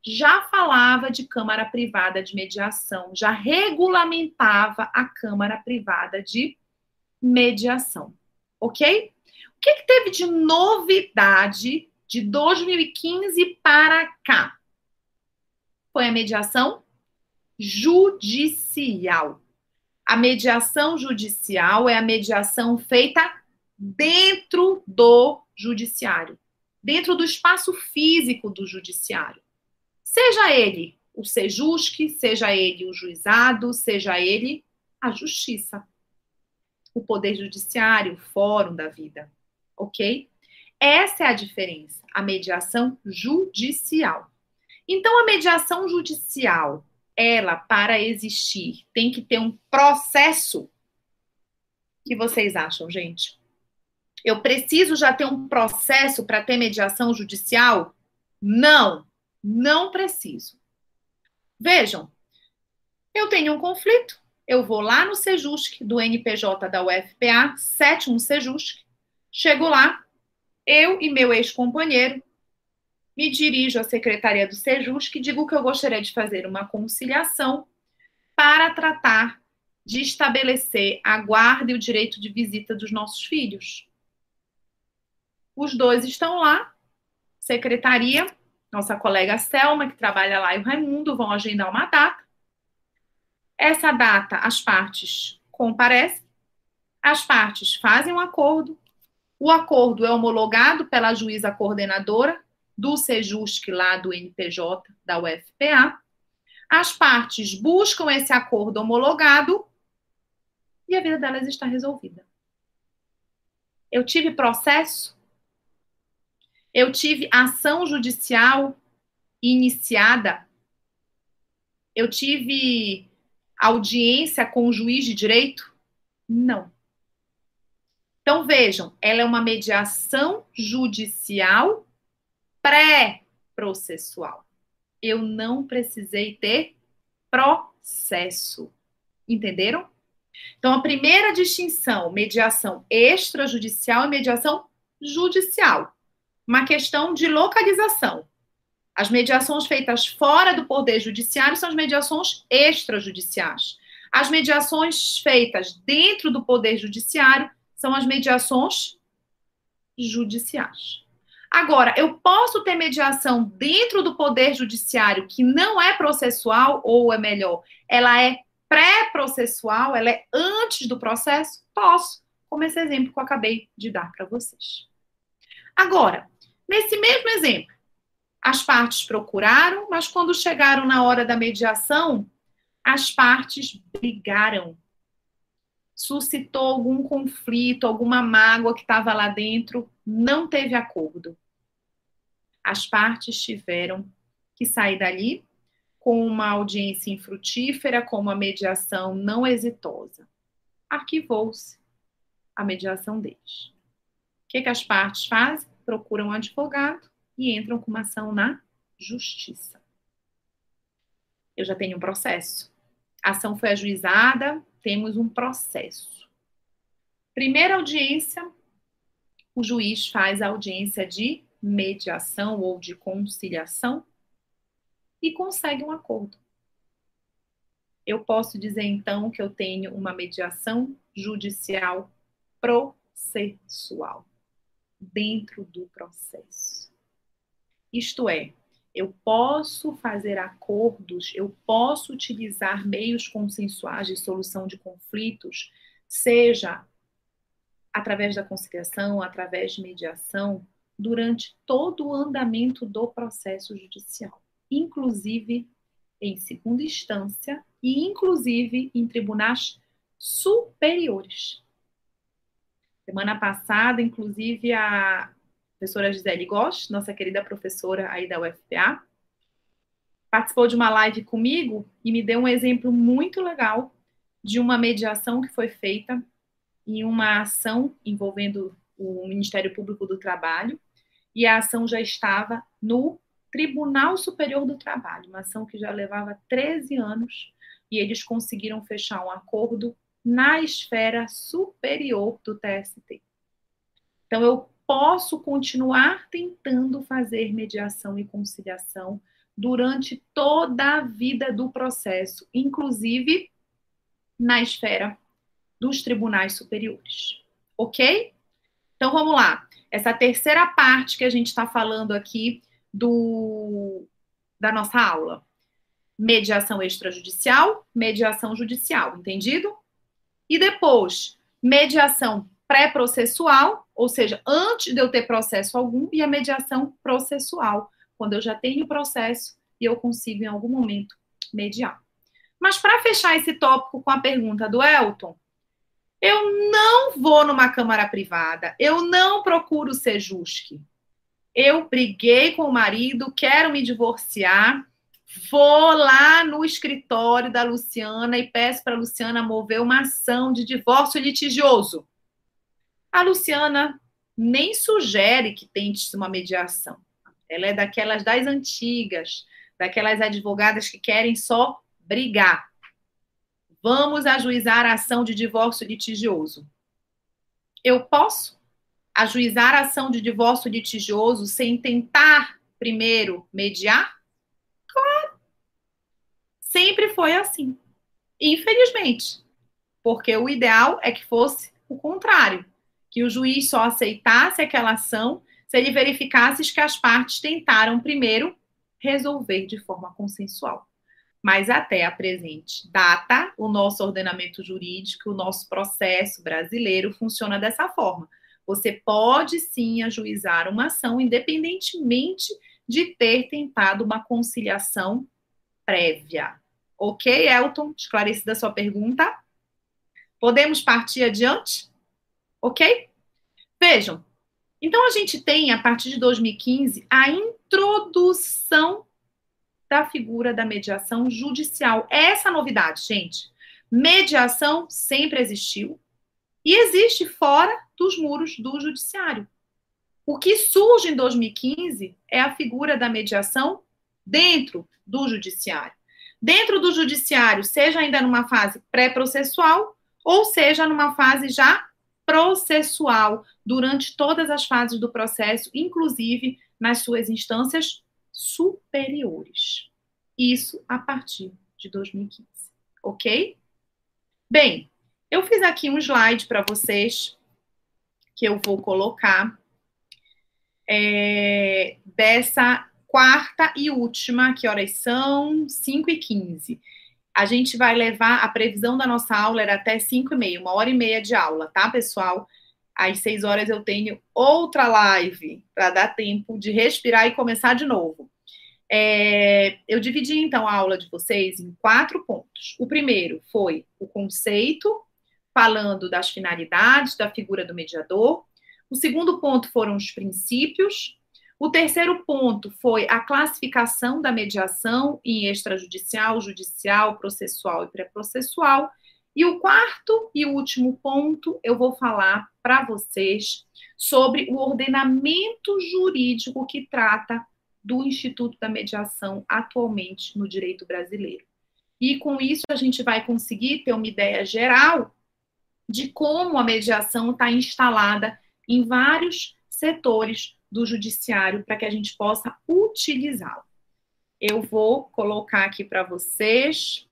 já falava de Câmara Privada de Mediação, já regulamentava a Câmara Privada de Mediação. Ok? O que, que teve de novidade de 2015 para cá? Foi a mediação judicial. A mediação judicial é a mediação feita dentro do judiciário, dentro do espaço físico do judiciário. Seja ele o sejusque, seja ele o juizado, seja ele a justiça. O poder judiciário, o fórum da vida. Ok? Essa é a diferença, a mediação judicial. Então, a mediação judicial ela, para existir, tem que ter um processo. O que vocês acham, gente? Eu preciso já ter um processo para ter mediação judicial? Não, não preciso. Vejam, eu tenho um conflito, eu vou lá no Sejusc do NPJ da UFPA, sétimo Sejusc, chego lá, eu e meu ex-companheiro me dirijo à secretaria do Sejus que digo que eu gostaria de fazer uma conciliação para tratar de estabelecer a guarda e o direito de visita dos nossos filhos. Os dois estão lá, secretaria, nossa colega Selma, que trabalha lá, e o Raimundo vão agendar uma data. Essa data, as partes comparecem, as partes fazem um acordo, o acordo é homologado pela juíza coordenadora, do Sejusc lá do NPJ da UFPA. As partes buscam esse acordo homologado e a vida delas está resolvida. Eu tive processo, eu tive ação judicial iniciada, eu tive audiência com o juiz de direito? Não. Então vejam, ela é uma mediação judicial pré-processual. Eu não precisei ter processo. Entenderam? Então, a primeira distinção, mediação extrajudicial e mediação judicial. Uma questão de localização. As mediações feitas fora do poder judiciário são as mediações extrajudiciais. As mediações feitas dentro do poder judiciário são as mediações judiciais. Agora, eu posso ter mediação dentro do poder judiciário que não é processual, ou é melhor, ela é pré-processual, ela é antes do processo? Posso, como esse exemplo que eu acabei de dar para vocês. Agora, nesse mesmo exemplo, as partes procuraram, mas quando chegaram na hora da mediação, as partes brigaram. Suscitou algum conflito, alguma mágoa que estava lá dentro, não teve acordo as partes tiveram que sair dali com uma audiência infrutífera, com uma mediação não exitosa. Arquivou-se a mediação deles. O que, que as partes fazem? Procuram um advogado e entram com uma ação na justiça. Eu já tenho um processo. A ação foi ajuizada, temos um processo. Primeira audiência, o juiz faz a audiência de mediação ou de conciliação. e consegue um acordo. Eu posso dizer então que eu tenho uma mediação judicial processual dentro do processo. Isto é, eu posso fazer acordos, eu posso utilizar meios consensuais de solução de conflitos, seja através da conciliação, através de mediação, durante todo o andamento do processo judicial, inclusive em segunda instância e inclusive em tribunais superiores. Semana passada, inclusive, a professora Gisele Gosch, nossa querida professora aí da UFPA, participou de uma live comigo e me deu um exemplo muito legal de uma mediação que foi feita em uma ação envolvendo o Ministério Público do Trabalho, e a ação já estava no Tribunal Superior do Trabalho, uma ação que já levava 13 anos, e eles conseguiram fechar um acordo na esfera superior do TST. Então, eu posso continuar tentando fazer mediação e conciliação durante toda a vida do processo, inclusive na esfera dos tribunais superiores. Ok? Então vamos lá. Essa terceira parte que a gente está falando aqui do, da nossa aula. Mediação extrajudicial, mediação judicial, entendido? E depois, mediação pré-processual, ou seja, antes de eu ter processo algum, e a mediação processual, quando eu já tenho processo e eu consigo em algum momento mediar. Mas para fechar esse tópico com a pergunta do Elton, eu não vou numa câmara privada, eu não procuro ser jusque. Eu briguei com o marido, quero me divorciar, vou lá no escritório da Luciana e peço para a Luciana mover uma ação de divórcio litigioso. A Luciana nem sugere que tente uma mediação. Ela é daquelas das antigas, daquelas advogadas que querem só brigar. Vamos ajuizar a ação de divórcio litigioso. Eu posso ajuizar a ação de divórcio litigioso sem tentar primeiro mediar? Claro. Sempre foi assim. Infelizmente. Porque o ideal é que fosse o contrário que o juiz só aceitasse aquela ação se ele verificasse que as partes tentaram primeiro resolver de forma consensual. Mas até a presente data, o nosso ordenamento jurídico, o nosso processo brasileiro funciona dessa forma. Você pode sim ajuizar uma ação, independentemente de ter tentado uma conciliação prévia. Ok, Elton? Esclarecida a sua pergunta? Podemos partir adiante? Ok? Vejam, então a gente tem, a partir de 2015, a introdução da figura da mediação judicial. Essa novidade, gente. Mediação sempre existiu e existe fora dos muros do judiciário. O que surge em 2015 é a figura da mediação dentro do judiciário. Dentro do judiciário, seja ainda numa fase pré-processual ou seja numa fase já processual durante todas as fases do processo, inclusive nas suas instâncias superiores. Isso a partir de 2015, ok? Bem, eu fiz aqui um slide para vocês que eu vou colocar é, dessa quarta e última, que horas são? 5 e 15 a gente vai levar, a previsão da nossa aula era até 5 e meia, uma hora e meia de aula, tá, pessoal? Às 6 horas eu tenho outra live para dar tempo de respirar e começar de novo. É, eu dividi então a aula de vocês em quatro pontos. O primeiro foi o conceito, falando das finalidades da figura do mediador. O segundo ponto foram os princípios, o terceiro ponto foi a classificação da mediação em extrajudicial, judicial, processual e pré-processual. E o quarto e último ponto, eu vou falar para vocês sobre o ordenamento jurídico que trata do Instituto da Mediação atualmente no direito brasileiro. E com isso a gente vai conseguir ter uma ideia geral de como a mediação está instalada em vários setores do judiciário para que a gente possa utilizá-lo. eu vou colocar aqui para vocês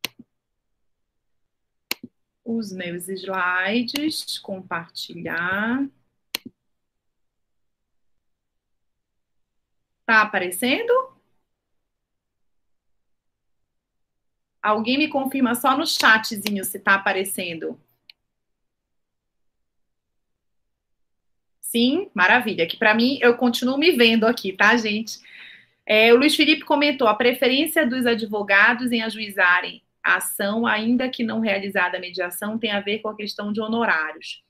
os meus slides, compartilhar. Tá aparecendo? Alguém me confirma só no chatzinho se tá aparecendo. Sim, maravilha. Que para mim eu continuo me vendo aqui, tá, gente? É, o Luiz Felipe comentou a preferência dos advogados em ajuizarem a ação, ainda que não realizada a mediação, tem a ver com a questão de honorários.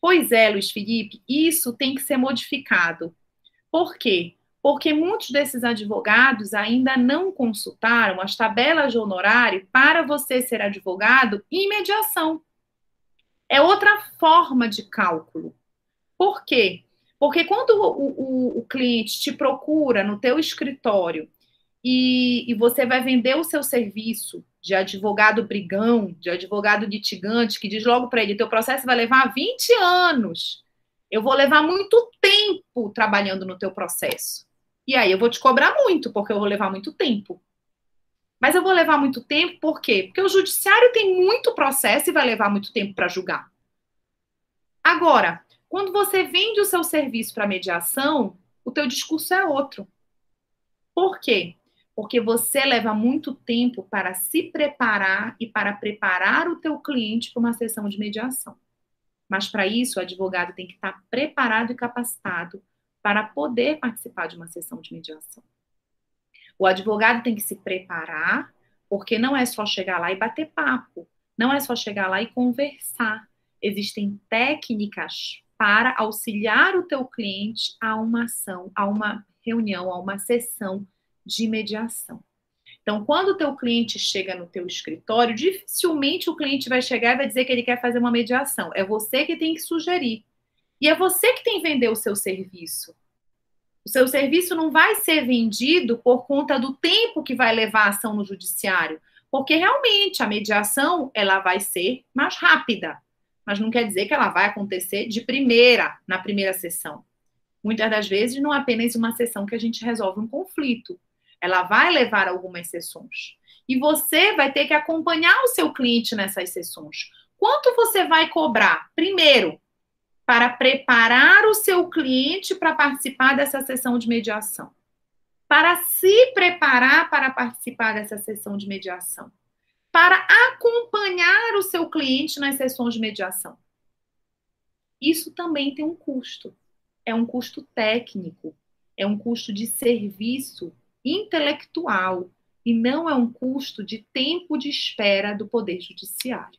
Pois é, Luiz Felipe, isso tem que ser modificado. Por quê? Porque muitos desses advogados ainda não consultaram as tabelas de honorário para você ser advogado em mediação. É outra forma de cálculo. Por quê? Porque quando o, o, o cliente te procura no teu escritório e, e, você vai vender o seu serviço de advogado brigão, de advogado litigante, que diz logo para ele, teu processo vai levar 20 anos. Eu vou levar muito tempo trabalhando no teu processo. E aí eu vou te cobrar muito, porque eu vou levar muito tempo. Mas eu vou levar muito tempo por quê? Porque o judiciário tem muito processo e vai levar muito tempo para julgar. Agora, quando você vende o seu serviço para mediação, o teu discurso é outro. Por quê? Porque você leva muito tempo para se preparar e para preparar o teu cliente para uma sessão de mediação. Mas para isso, o advogado tem que estar preparado e capacitado para poder participar de uma sessão de mediação. O advogado tem que se preparar, porque não é só chegar lá e bater papo, não é só chegar lá e conversar. Existem técnicas para auxiliar o teu cliente a uma ação, a uma reunião, a uma sessão de mediação. Então, quando o teu cliente chega no teu escritório, dificilmente o cliente vai chegar e vai dizer que ele quer fazer uma mediação. É você que tem que sugerir. E é você que tem que vender o seu serviço. O seu serviço não vai ser vendido por conta do tempo que vai levar a ação no judiciário, porque realmente a mediação ela vai ser mais rápida mas não quer dizer que ela vai acontecer de primeira, na primeira sessão. Muitas das vezes não é apenas uma sessão que a gente resolve um conflito. Ela vai levar algumas sessões. E você vai ter que acompanhar o seu cliente nessas sessões. Quanto você vai cobrar? Primeiro, para preparar o seu cliente para participar dessa sessão de mediação. Para se preparar para participar dessa sessão de mediação para acompanhar o seu cliente nas sessões de mediação. Isso também tem um custo. É um custo técnico, é um custo de serviço intelectual e não é um custo de tempo de espera do Poder Judiciário.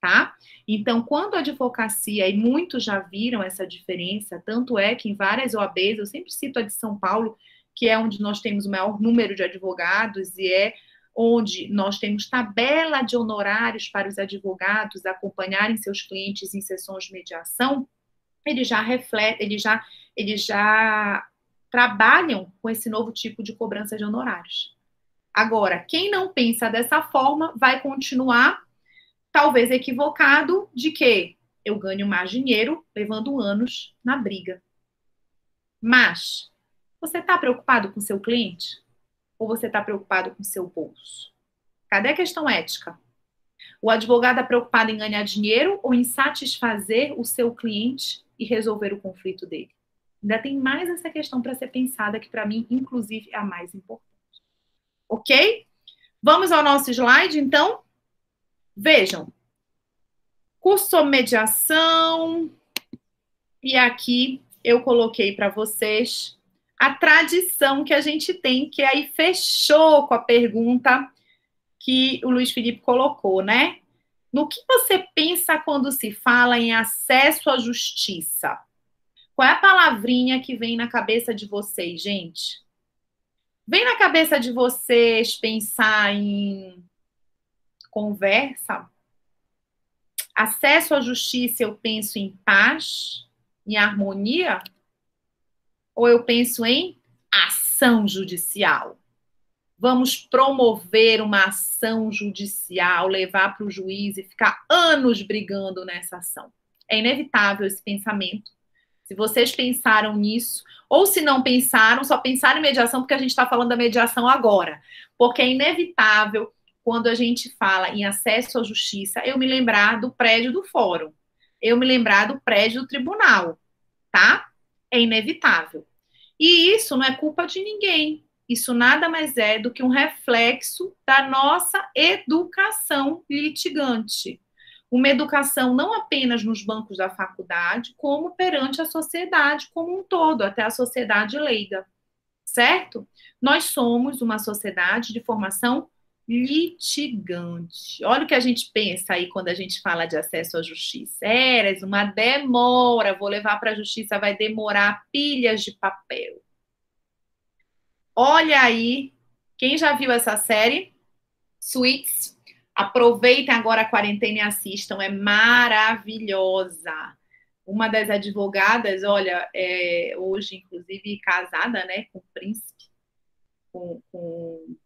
Tá? Então, quando a advocacia, e muitos já viram essa diferença, tanto é que em várias OABs, eu sempre cito a de São Paulo, que é onde nós temos o maior número de advogados e é onde nós temos tabela de honorários para os advogados acompanharem seus clientes em sessões de mediação, eles já refletem, eles já, eles já trabalham com esse novo tipo de cobrança de honorários. Agora, quem não pensa dessa forma vai continuar, talvez equivocado, de que eu ganho mais dinheiro levando anos na briga. Mas, você está preocupado com seu cliente? Ou você está preocupado com seu bolso? Cadê a questão ética? O advogado é preocupado em ganhar dinheiro ou em satisfazer o seu cliente e resolver o conflito dele? Ainda tem mais essa questão para ser pensada, que para mim, inclusive, é a mais importante. Ok? Vamos ao nosso slide, então? Vejam. Curso sobre mediação. E aqui eu coloquei para vocês a tradição que a gente tem, que aí fechou com a pergunta que o Luiz Felipe colocou, né? No que você pensa quando se fala em acesso à justiça? Qual é a palavrinha que vem na cabeça de vocês, gente? Vem na cabeça de vocês pensar em conversa? Acesso à justiça, eu penso em paz, em harmonia? Ou eu penso em ação judicial? Vamos promover uma ação judicial, levar para o juiz e ficar anos brigando nessa ação. É inevitável esse pensamento, Se vocês pensaram nisso, ou se não pensaram, só pensaram em mediação porque a gente está falando da mediação agora. Porque é inevitável, quando a gente fala em acesso à justiça, eu me lembrar do prédio do fórum, eu me lembrar do prédio do tribunal, tá? É inevitável. E isso não é culpa de ninguém. Isso nada mais é do que um reflexo da nossa educação litigante uma educação não apenas nos bancos da faculdade, como perante a sociedade como um todo, até a sociedade leiga, certo? Nós somos uma sociedade de formação litigante. Olha o que a gente pensa aí quando a gente fala de acesso à justiça. Eras, uma demora, vou levar para a justiça, vai demorar pilhas de papel. Olha aí, quem já viu essa série? Suits Aproveitem agora a quarentena e assistam, é maravilhosa. Uma das advogadas, olha, é, hoje, inclusive, casada né, com o príncipe, com, com,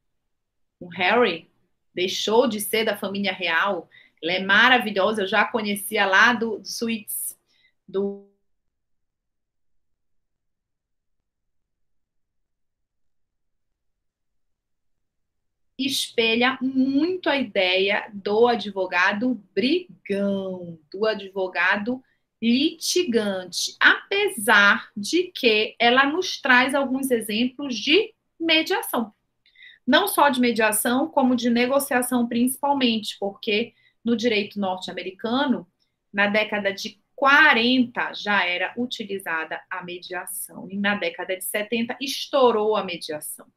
com Harry, deixou de ser da família real. Ela é maravilhosa, eu já conhecia lá do, do Suítes, do espelha muito a ideia do advogado brigão, do advogado litigante, apesar de que ela nos traz alguns exemplos de mediação. Não só de mediação, como de negociação, principalmente, porque no direito norte-americano, na década de 40 já era utilizada a mediação, e na década de 70 estourou a mediação.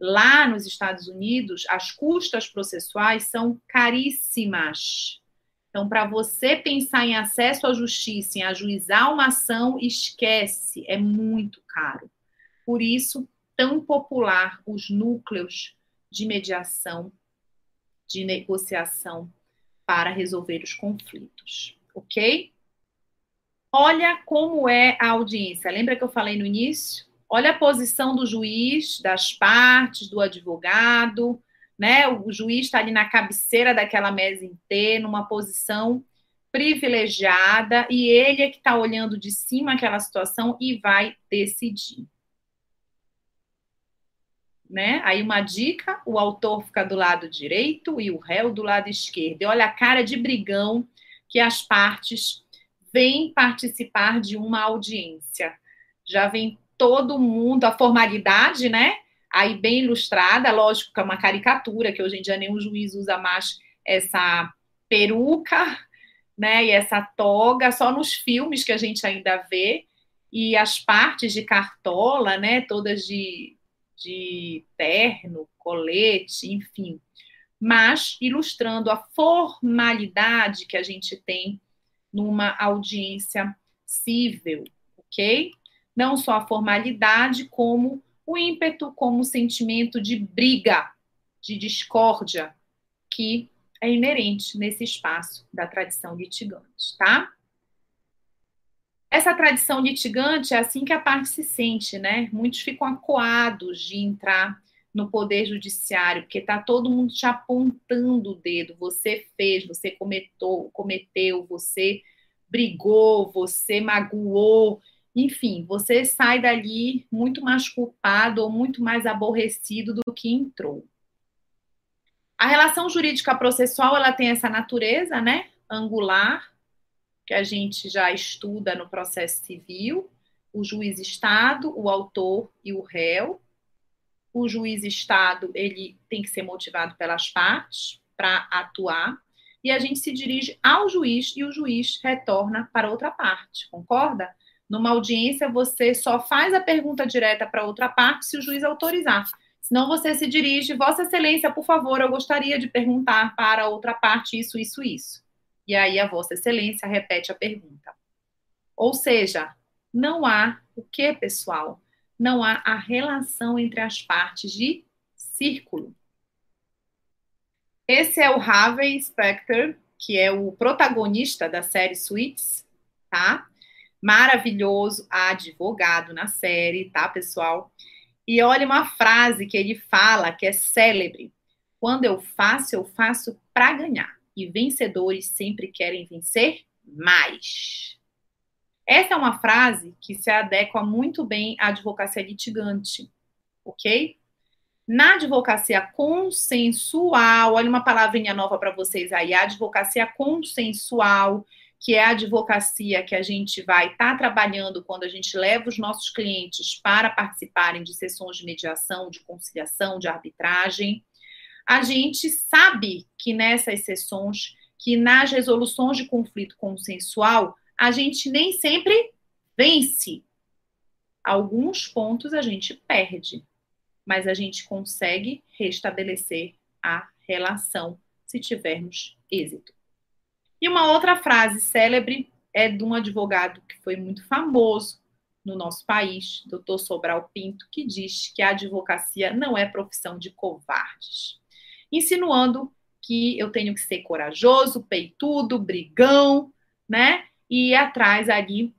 Lá nos Estados Unidos, as custas processuais são caríssimas. Então, para você pensar em acesso à justiça, em ajuizar uma ação, esquece, é muito caro. Por isso, tão popular os núcleos de mediação, de negociação para resolver os conflitos, ok? Olha como é a audiência. Lembra que eu falei no início? Olha a posição do juiz, das partes, do advogado, né? O juiz está ali na cabeceira daquela mesa inteira, numa posição privilegiada, e ele é que está olhando de cima aquela situação e vai decidir. Né? Aí uma dica: o autor fica do lado direito e o réu do lado esquerdo. E olha a cara de brigão que as partes vêm participar de uma audiência. Já vem todo mundo, a formalidade, né? Aí bem ilustrada, lógico que é uma caricatura, que hoje em dia nenhum juiz usa mais essa peruca, né? E essa toga, só nos filmes que a gente ainda vê, e as partes de cartola, né? Todas de, de terno, colete, enfim. Mas ilustrando a formalidade que a gente tem numa audiência civil, ok? não só a formalidade, como o ímpeto, como o sentimento de briga, de discórdia, que é inerente nesse espaço da tradição litigante, tá? Essa tradição litigante é assim que a parte se sente, né? Muitos ficam acuados de entrar no poder judiciário, porque tá todo mundo te apontando o dedo. Você fez, você cometeu, cometeu, você brigou, você magoou. Enfim, você sai dali muito mais culpado ou muito mais aborrecido do que entrou. A relação jurídica processual, ela tem essa natureza, né, angular, que a gente já estuda no processo civil, o juiz Estado, o autor e o réu. O juiz Estado, ele tem que ser motivado pelas partes para atuar, e a gente se dirige ao juiz e o juiz retorna para outra parte, concorda? Numa audiência, você só faz a pergunta direta para outra parte se o juiz autorizar. Senão você se dirige, Vossa Excelência, por favor, eu gostaria de perguntar para outra parte isso, isso, isso. E aí a Vossa Excelência repete a pergunta. Ou seja, não há o que, pessoal? Não há a relação entre as partes de círculo. Esse é o Harvey Specter, que é o protagonista da série Suits, tá? maravilhoso, advogado na série, tá, pessoal? E olha uma frase que ele fala que é célebre. Quando eu faço, eu faço para ganhar. E vencedores sempre querem vencer mais. Essa é uma frase que se adequa muito bem à advocacia litigante, ok? Na advocacia consensual, olha uma palavrinha nova para vocês aí, a advocacia consensual, que é a advocacia que a gente vai estar tá trabalhando quando a gente leva os nossos clientes para participarem de sessões de mediação, de conciliação, de arbitragem. A gente sabe que nessas sessões, que nas resoluções de conflito consensual, a gente nem sempre vence. Alguns pontos a gente perde mas a gente consegue restabelecer a relação se tivermos êxito. E uma outra frase célebre é de um advogado que foi muito famoso no nosso país, Dr. Sobral Pinto, que diz que a advocacia não é profissão de covardes, insinuando que eu tenho que ser corajoso, peitudo, brigão, né? E ir atrás ali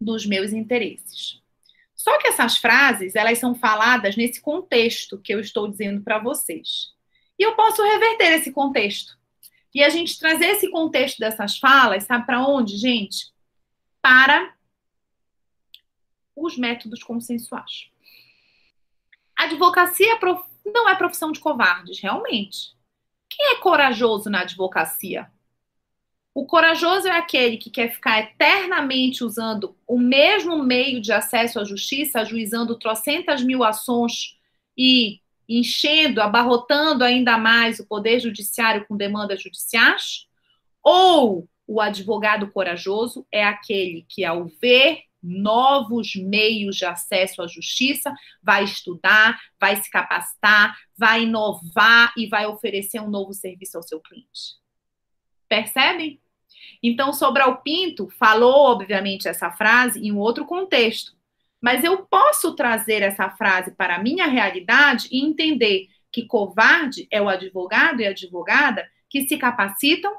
dos meus interesses. Só que essas frases, elas são faladas nesse contexto que eu estou dizendo para vocês. E eu posso reverter esse contexto. E a gente trazer esse contexto dessas falas, sabe para onde, gente? Para os métodos consensuais. A advocacia não é profissão de covardes, realmente. Quem é corajoso na advocacia? O corajoso é aquele que quer ficar eternamente usando o mesmo meio de acesso à justiça, ajuizando trocentas mil ações e enchendo, abarrotando ainda mais o poder judiciário com demandas judiciais? Ou o advogado corajoso é aquele que, ao ver novos meios de acesso à justiça, vai estudar, vai se capacitar, vai inovar e vai oferecer um novo serviço ao seu cliente? Percebem? Então, Sobral Pinto falou, obviamente, essa frase em um outro contexto. Mas eu posso trazer essa frase para a minha realidade e entender que covarde é o advogado e advogada que se capacitam,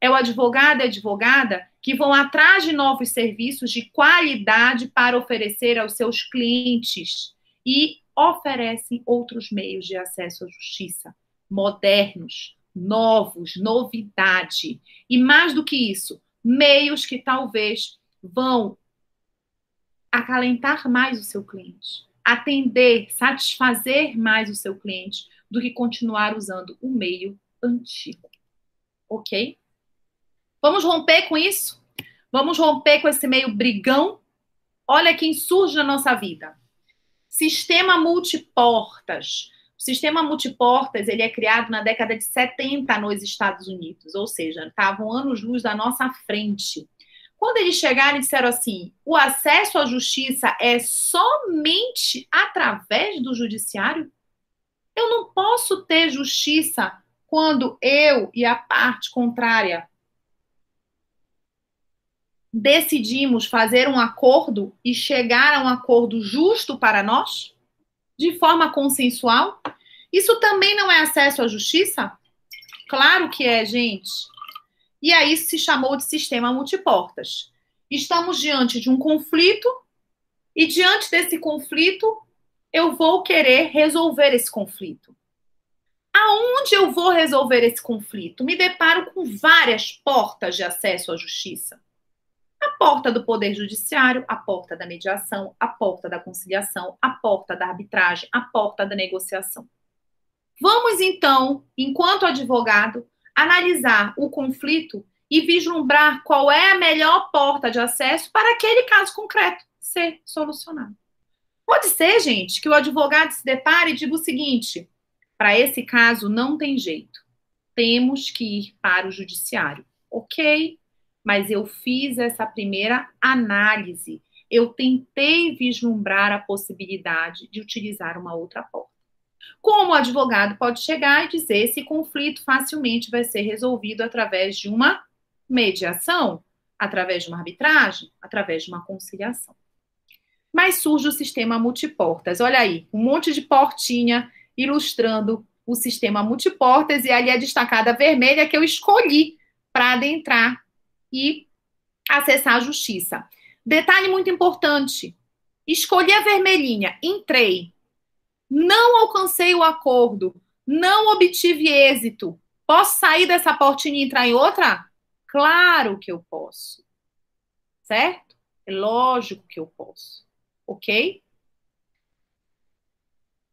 é o advogado e advogada que vão atrás de novos serviços de qualidade para oferecer aos seus clientes e oferecem outros meios de acesso à justiça modernos, novos, novidade. E mais do que isso, meios que talvez vão acalentar mais o seu cliente, atender, satisfazer mais o seu cliente do que continuar usando o meio antigo. Ok? Vamos romper com isso? Vamos romper com esse meio brigão? Olha quem surge na nossa vida. Sistema multiportas. O sistema multiportas ele é criado na década de 70 nos Estados Unidos, ou seja, estavam anos-luz da nossa frente. Quando eles chegaram e disseram assim: o acesso à justiça é somente através do judiciário? Eu não posso ter justiça quando eu e a parte contrária decidimos fazer um acordo e chegar a um acordo justo para nós? de forma consensual? Isso também não é acesso à justiça? Claro que é, gente. E aí se chamou de sistema multiportas. Estamos diante de um conflito e diante desse conflito eu vou querer resolver esse conflito. Aonde eu vou resolver esse conflito? Me deparo com várias portas de acesso à justiça porta do Poder Judiciário, a porta da mediação, a porta da conciliação, a porta da arbitragem, a porta da negociação. Vamos, então, enquanto advogado, analisar o conflito e vislumbrar qual é a melhor porta de acesso para aquele caso concreto ser solucionado. Pode ser, gente, que o advogado se depare e diga o seguinte: para esse caso não tem jeito, temos que ir para o judiciário. Ok, mas eu fiz essa primeira análise. Eu tentei vislumbrar a possibilidade de utilizar uma outra porta. Como o advogado pode chegar e dizer esse conflito facilmente vai ser resolvido através de uma mediação, através de uma arbitragem, através de uma conciliação. Mas surge o sistema multiportas. Olha aí, um monte de portinha ilustrando o sistema multiportas e ali a destacada vermelha que eu escolhi para adentrar e acessar a justiça. Detalhe muito importante: escolhi a vermelhinha, entrei, não alcancei o acordo, não obtive êxito. Posso sair dessa portinha e entrar em outra? Claro que eu posso. Certo? É lógico que eu posso, ok?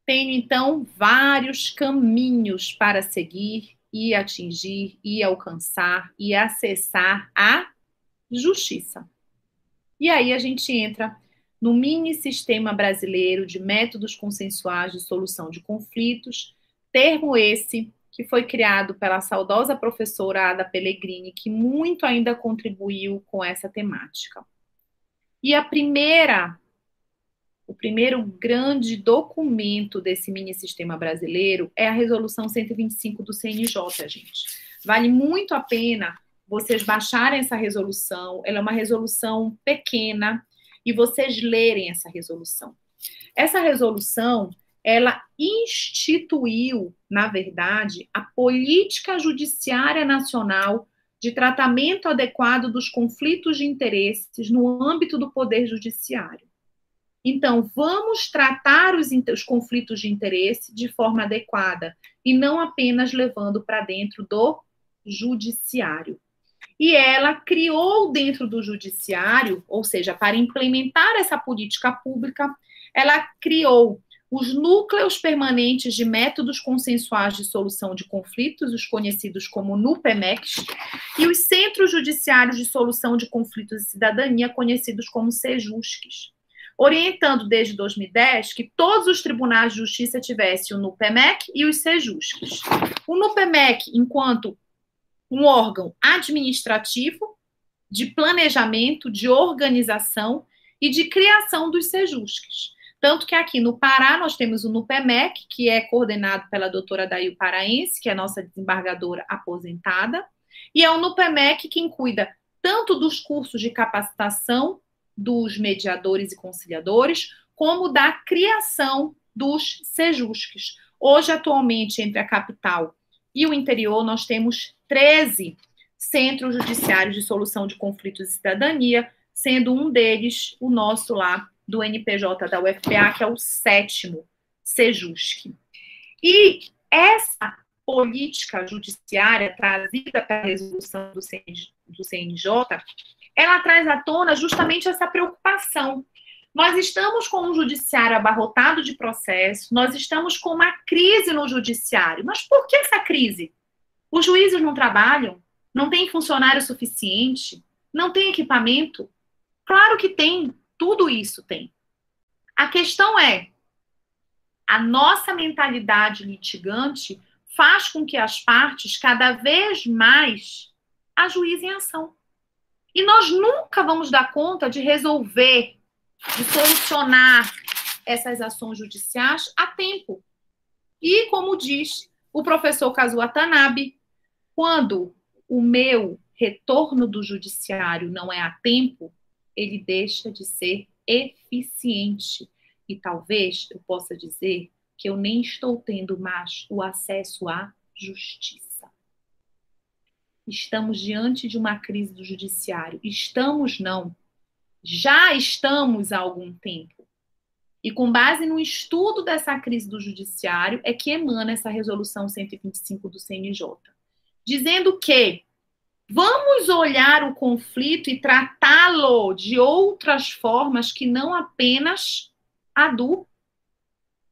Tenho, então, vários caminhos para seguir e atingir, e alcançar, e acessar a justiça. E aí a gente entra no mini sistema brasileiro de métodos consensuais de solução de conflitos, termo esse que foi criado pela saudosa professora Ada Pellegrini, que muito ainda contribuiu com essa temática. E a primeira, o primeiro grande documento desse mini sistema brasileiro é a resolução 125 do CNJ, gente. Vale muito a pena vocês baixarem essa resolução. Ela é uma resolução pequena e vocês lerem essa resolução. Essa resolução ela instituiu, na verdade, a política judiciária nacional de tratamento adequado dos conflitos de interesses no âmbito do poder judiciário. Então, vamos tratar os, os conflitos de interesse de forma adequada e não apenas levando para dentro do judiciário. E ela criou dentro do judiciário, ou seja, para implementar essa política pública, ela criou os núcleos permanentes de métodos consensuais de solução de conflitos, os conhecidos como NUPEMECs, e os centros judiciários de solução de conflitos e cidadania, conhecidos como SEJUSCs, orientando desde 2010 que todos os tribunais de justiça tivessem o NUPEMEC e os SEJUSCs. O NUPEMEC, enquanto um órgão administrativo de planejamento, de organização e de criação dos SEJUSCs. Tanto que aqui no Pará nós temos o NUPEMEC, que é coordenado pela doutora Dail Paraense, que é nossa desembargadora aposentada, e é o NUPEMEC quem cuida tanto dos cursos de capacitação dos mediadores e conciliadores, como da criação dos SEJUSCs. Hoje, atualmente, entre a capital e o interior, nós temos 13 centros judiciários de solução de conflitos e cidadania, sendo um deles o nosso lá do NPJ da UFPA, que é o sétimo, Sejusc. E essa política judiciária trazida para a resolução do, do CNJ, ela traz à tona justamente essa preocupação. Nós estamos com um judiciário abarrotado de processos, nós estamos com uma crise no judiciário. Mas por que essa crise? Os juízes não trabalham? Não tem funcionário suficiente? Não tem equipamento? Claro que tem. Tudo isso tem. A questão é: a nossa mentalidade litigante faz com que as partes cada vez mais ajuizem ação. E nós nunca vamos dar conta de resolver, de solucionar essas ações judiciais a tempo. E, como diz o professor Kazu Watanabe, quando o meu retorno do judiciário não é a tempo, ele deixa de ser eficiente. E talvez eu possa dizer que eu nem estou tendo mais o acesso à justiça. Estamos diante de uma crise do judiciário. Estamos, não. Já estamos há algum tempo. E com base no estudo dessa crise do judiciário é que emana essa resolução 125 do CNJ, dizendo que Vamos olhar o conflito e tratá-lo de outras formas que não apenas a do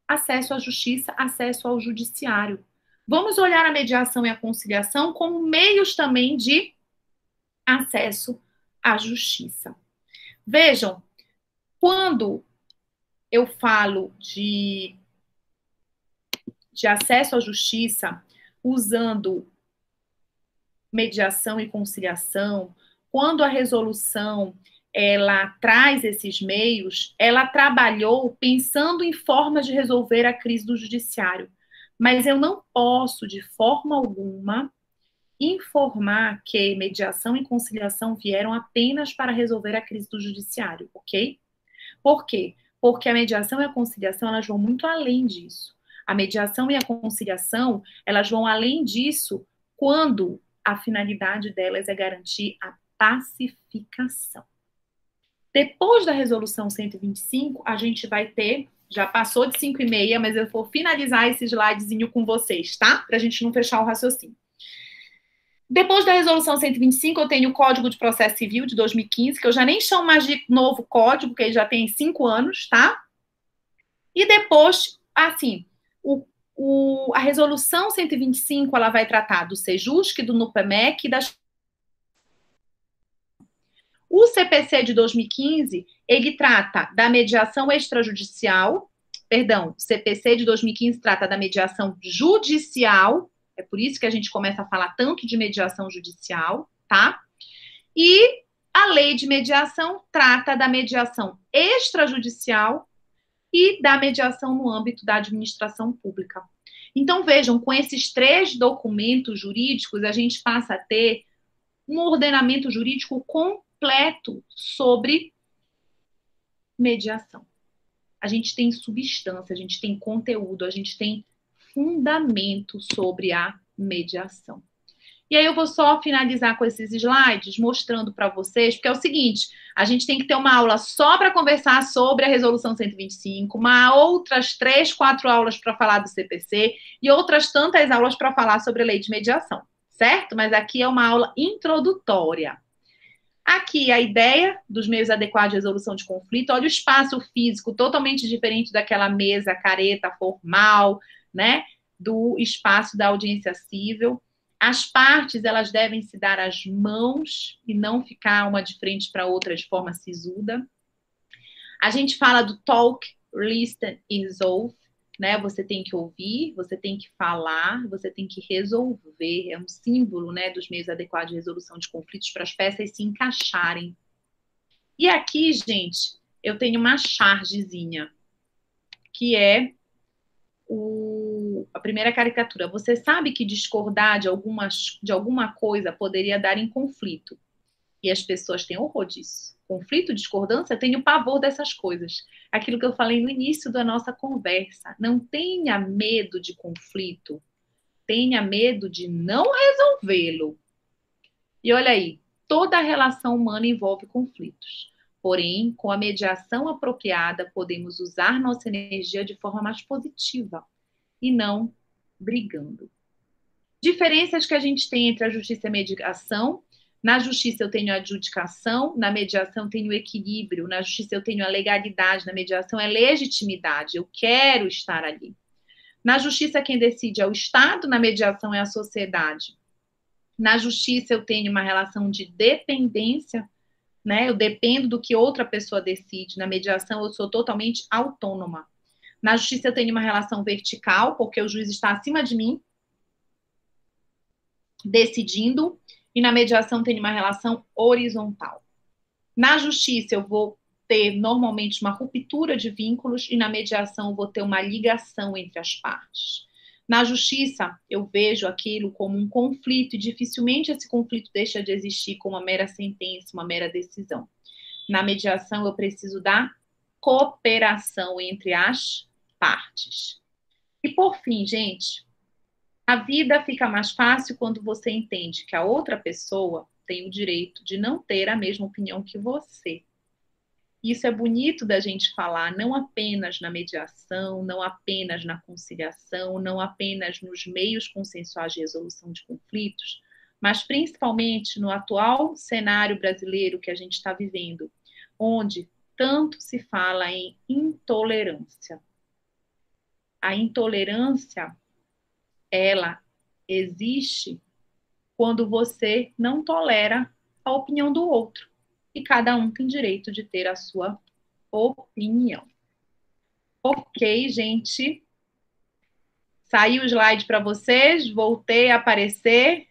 acesso à justiça, acesso ao judiciário. Vamos olhar a mediação e a conciliação como meios também de acesso à justiça. Vejam, quando eu falo de, de acesso à justiça usando mediação e conciliação, quando a resolução ela traz esses meios, ela trabalhou pensando em formas de resolver a crise do judiciário. Mas eu não posso, de forma alguma, informar que mediação e conciliação vieram apenas para resolver a crise do judiciário, ok? Por quê? Porque a mediação e a conciliação elas vão muito além disso. A mediação e a conciliação elas vão além disso quando a finalidade delas é garantir a pacificação. Depois da resolução 125, a gente vai ter, já passou de 5 e meia, mas eu vou finalizar esse slidezinho com vocês, tá? Para a gente não fechar o raciocínio. Depois da resolução 125, eu tenho o Código de Processo Civil de 2015, que eu já nem chamo mais de novo código, porque ele já tem cinco anos, tá? E depois, assim, o, o, a resolução 125, ela vai tratar do SEJUSC, do NUPEMEC e das o CPC de 2015, ele trata da mediação extrajudicial, perdão, o CPC de 2015 trata da mediação judicial, é por isso que a gente começa a falar tanto de mediação judicial, tá? E a lei de mediação trata da mediação extrajudicial e da mediação no âmbito da administração pública. Então, vejam, com esses três documentos jurídicos, a gente passa a ter um ordenamento jurídico completo sobre mediação. A gente tem substância, a gente tem conteúdo, a gente tem fundamento sobre a mediação. E aí eu vou só finalizar com esses slides mostrando para vocês, porque é o seguinte, a gente tem que ter uma aula só para conversar sobre a resolução 125, uma outras três, quatro aulas para falar do CPC e outras tantas aulas para falar sobre a lei de mediação, certo? Mas aqui é uma aula introdutória. Aqui a ideia dos meios adequados de resolução de conflito, olha o espaço físico totalmente diferente daquela mesa careta formal, né? Do espaço da audiência civil. As partes, elas devem se dar as mãos e não ficar uma de frente para outra de forma sisuda. A gente fala do talk, listen e resolve, né? Você tem que ouvir, você tem que falar, você tem que resolver. É um símbolo, né, dos meios adequados de resolução de conflitos para as peças se encaixarem. E aqui, gente, eu tenho uma chargezinha, que é o, a primeira caricatura. Você sabe que discordar de, algumas, de alguma coisa poderia dar em conflito. E as pessoas têm horror disso. Conflito, discordância, tenho pavor dessas coisas. Aquilo que eu falei no início da nossa conversa. Não tenha medo de conflito. Tenha medo de não resolvê-lo. E olha aí, toda relação humana envolve conflitos. Porém, com a mediação apropriada, podemos usar nossa energia de forma mais positiva e não brigando. Diferenças que a gente tem entre a justiça e a mediação. Na justiça eu tenho a adjudicação, na mediação eu tenho equilíbrio, na justiça eu tenho a legalidade, na mediação é legitimidade, eu quero estar ali. Na justiça quem decide é o Estado, na mediação é a sociedade. Na justiça eu tenho uma relação de dependência né? Eu dependo do que outra pessoa decide. Na mediação, eu sou totalmente autônoma. Na justiça, eu tenho uma relação vertical, porque o juiz está acima de mim, decidindo, e na mediação, tenho uma relação horizontal. Na justiça, eu vou ter normalmente uma ruptura de vínculos, e na mediação, eu vou ter uma ligação entre as partes. Na justiça, eu vejo aquilo como um conflito e dificilmente esse conflito deixa de existir como uma mera sentença, uma mera decisão. Na mediação, eu preciso da cooperação entre as partes. E por fim, gente, a vida fica mais fácil quando você entende que a outra pessoa tem o direito de não ter a mesma opinião que você. Isso é bonito da gente falar, não apenas na mediação, não apenas na conciliação, não apenas nos meios consensuais de resolução de conflitos, mas principalmente no atual cenário brasileiro que a gente está vivendo, onde tanto se fala em intolerância. A intolerância, ela existe quando você não tolera a opinião do outro e cada um tem direito de ter a sua opinião. Ok, gente. Saiu o slide para vocês, voltei a aparecer.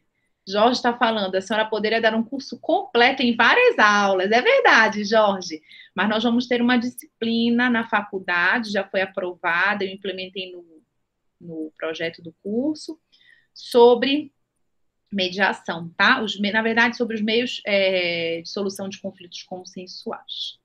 Jorge está falando, a senhora poderia dar um curso completo em várias aulas. É verdade, Jorge. Mas nós vamos ter uma disciplina na faculdade, já foi aprovada, eu implementei no, no projeto do curso, sobre mediação, tá? Os, na verdade, sobre os meios é, de solução de conflitos consensuais.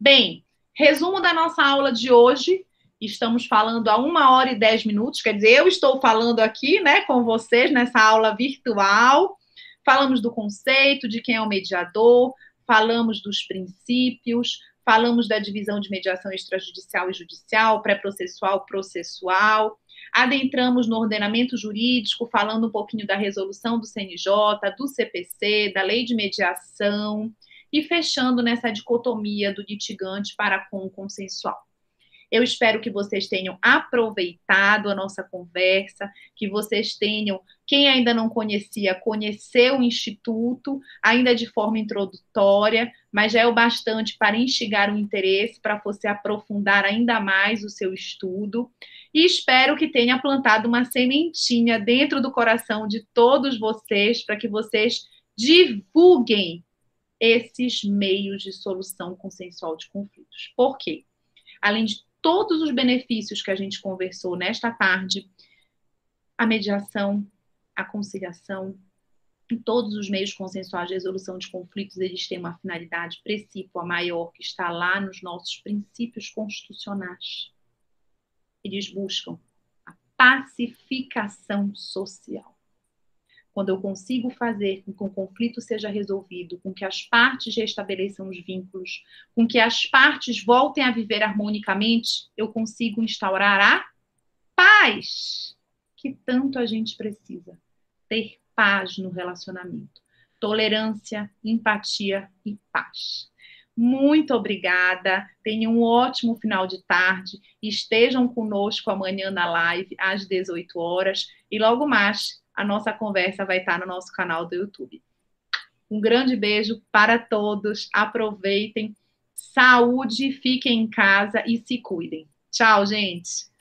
Bem, resumo da nossa aula de hoje. Estamos falando a uma hora e dez minutos, quer dizer, eu estou falando aqui, né, com vocês nessa aula virtual. Falamos do conceito, de quem é o mediador, falamos dos princípios, falamos da divisão de mediação extrajudicial e judicial, pré-processual, processual. Adentramos no ordenamento jurídico, falando um pouquinho da resolução do CNJ, do CPC, da lei de mediação, e fechando nessa dicotomia do litigante para com o consensual. Eu espero que vocês tenham aproveitado a nossa conversa, que vocês tenham, quem ainda não conhecia, conhecer o Instituto, ainda de forma introdutória, mas já é o bastante para instigar o interesse, para você aprofundar ainda mais o seu estudo. E espero que tenha plantado uma sementinha dentro do coração de todos vocês, para que vocês divulguem esses meios de solução consensual de conflitos. Por quê? Além de todos os benefícios que a gente conversou nesta tarde, a mediação, a conciliação, todos os meios consensuais de resolução de conflitos, eles têm uma finalidade precípua maior que está lá nos nossos princípios constitucionais. Eles buscam a pacificação social quando eu consigo fazer com que o conflito seja resolvido, com que as partes restabeleçam os vínculos, com que as partes voltem a viver harmonicamente, eu consigo instaurar a paz que tanto a gente precisa. Ter paz no relacionamento. Tolerância, empatia e paz. Muito obrigada. Tenham um ótimo final de tarde. Estejam conosco amanhã na live às 18 horas e logo mais a nossa conversa vai estar no nosso canal do YouTube. Um grande beijo para todos. Aproveitem. Saúde, fiquem em casa e se cuidem. Tchau, gente.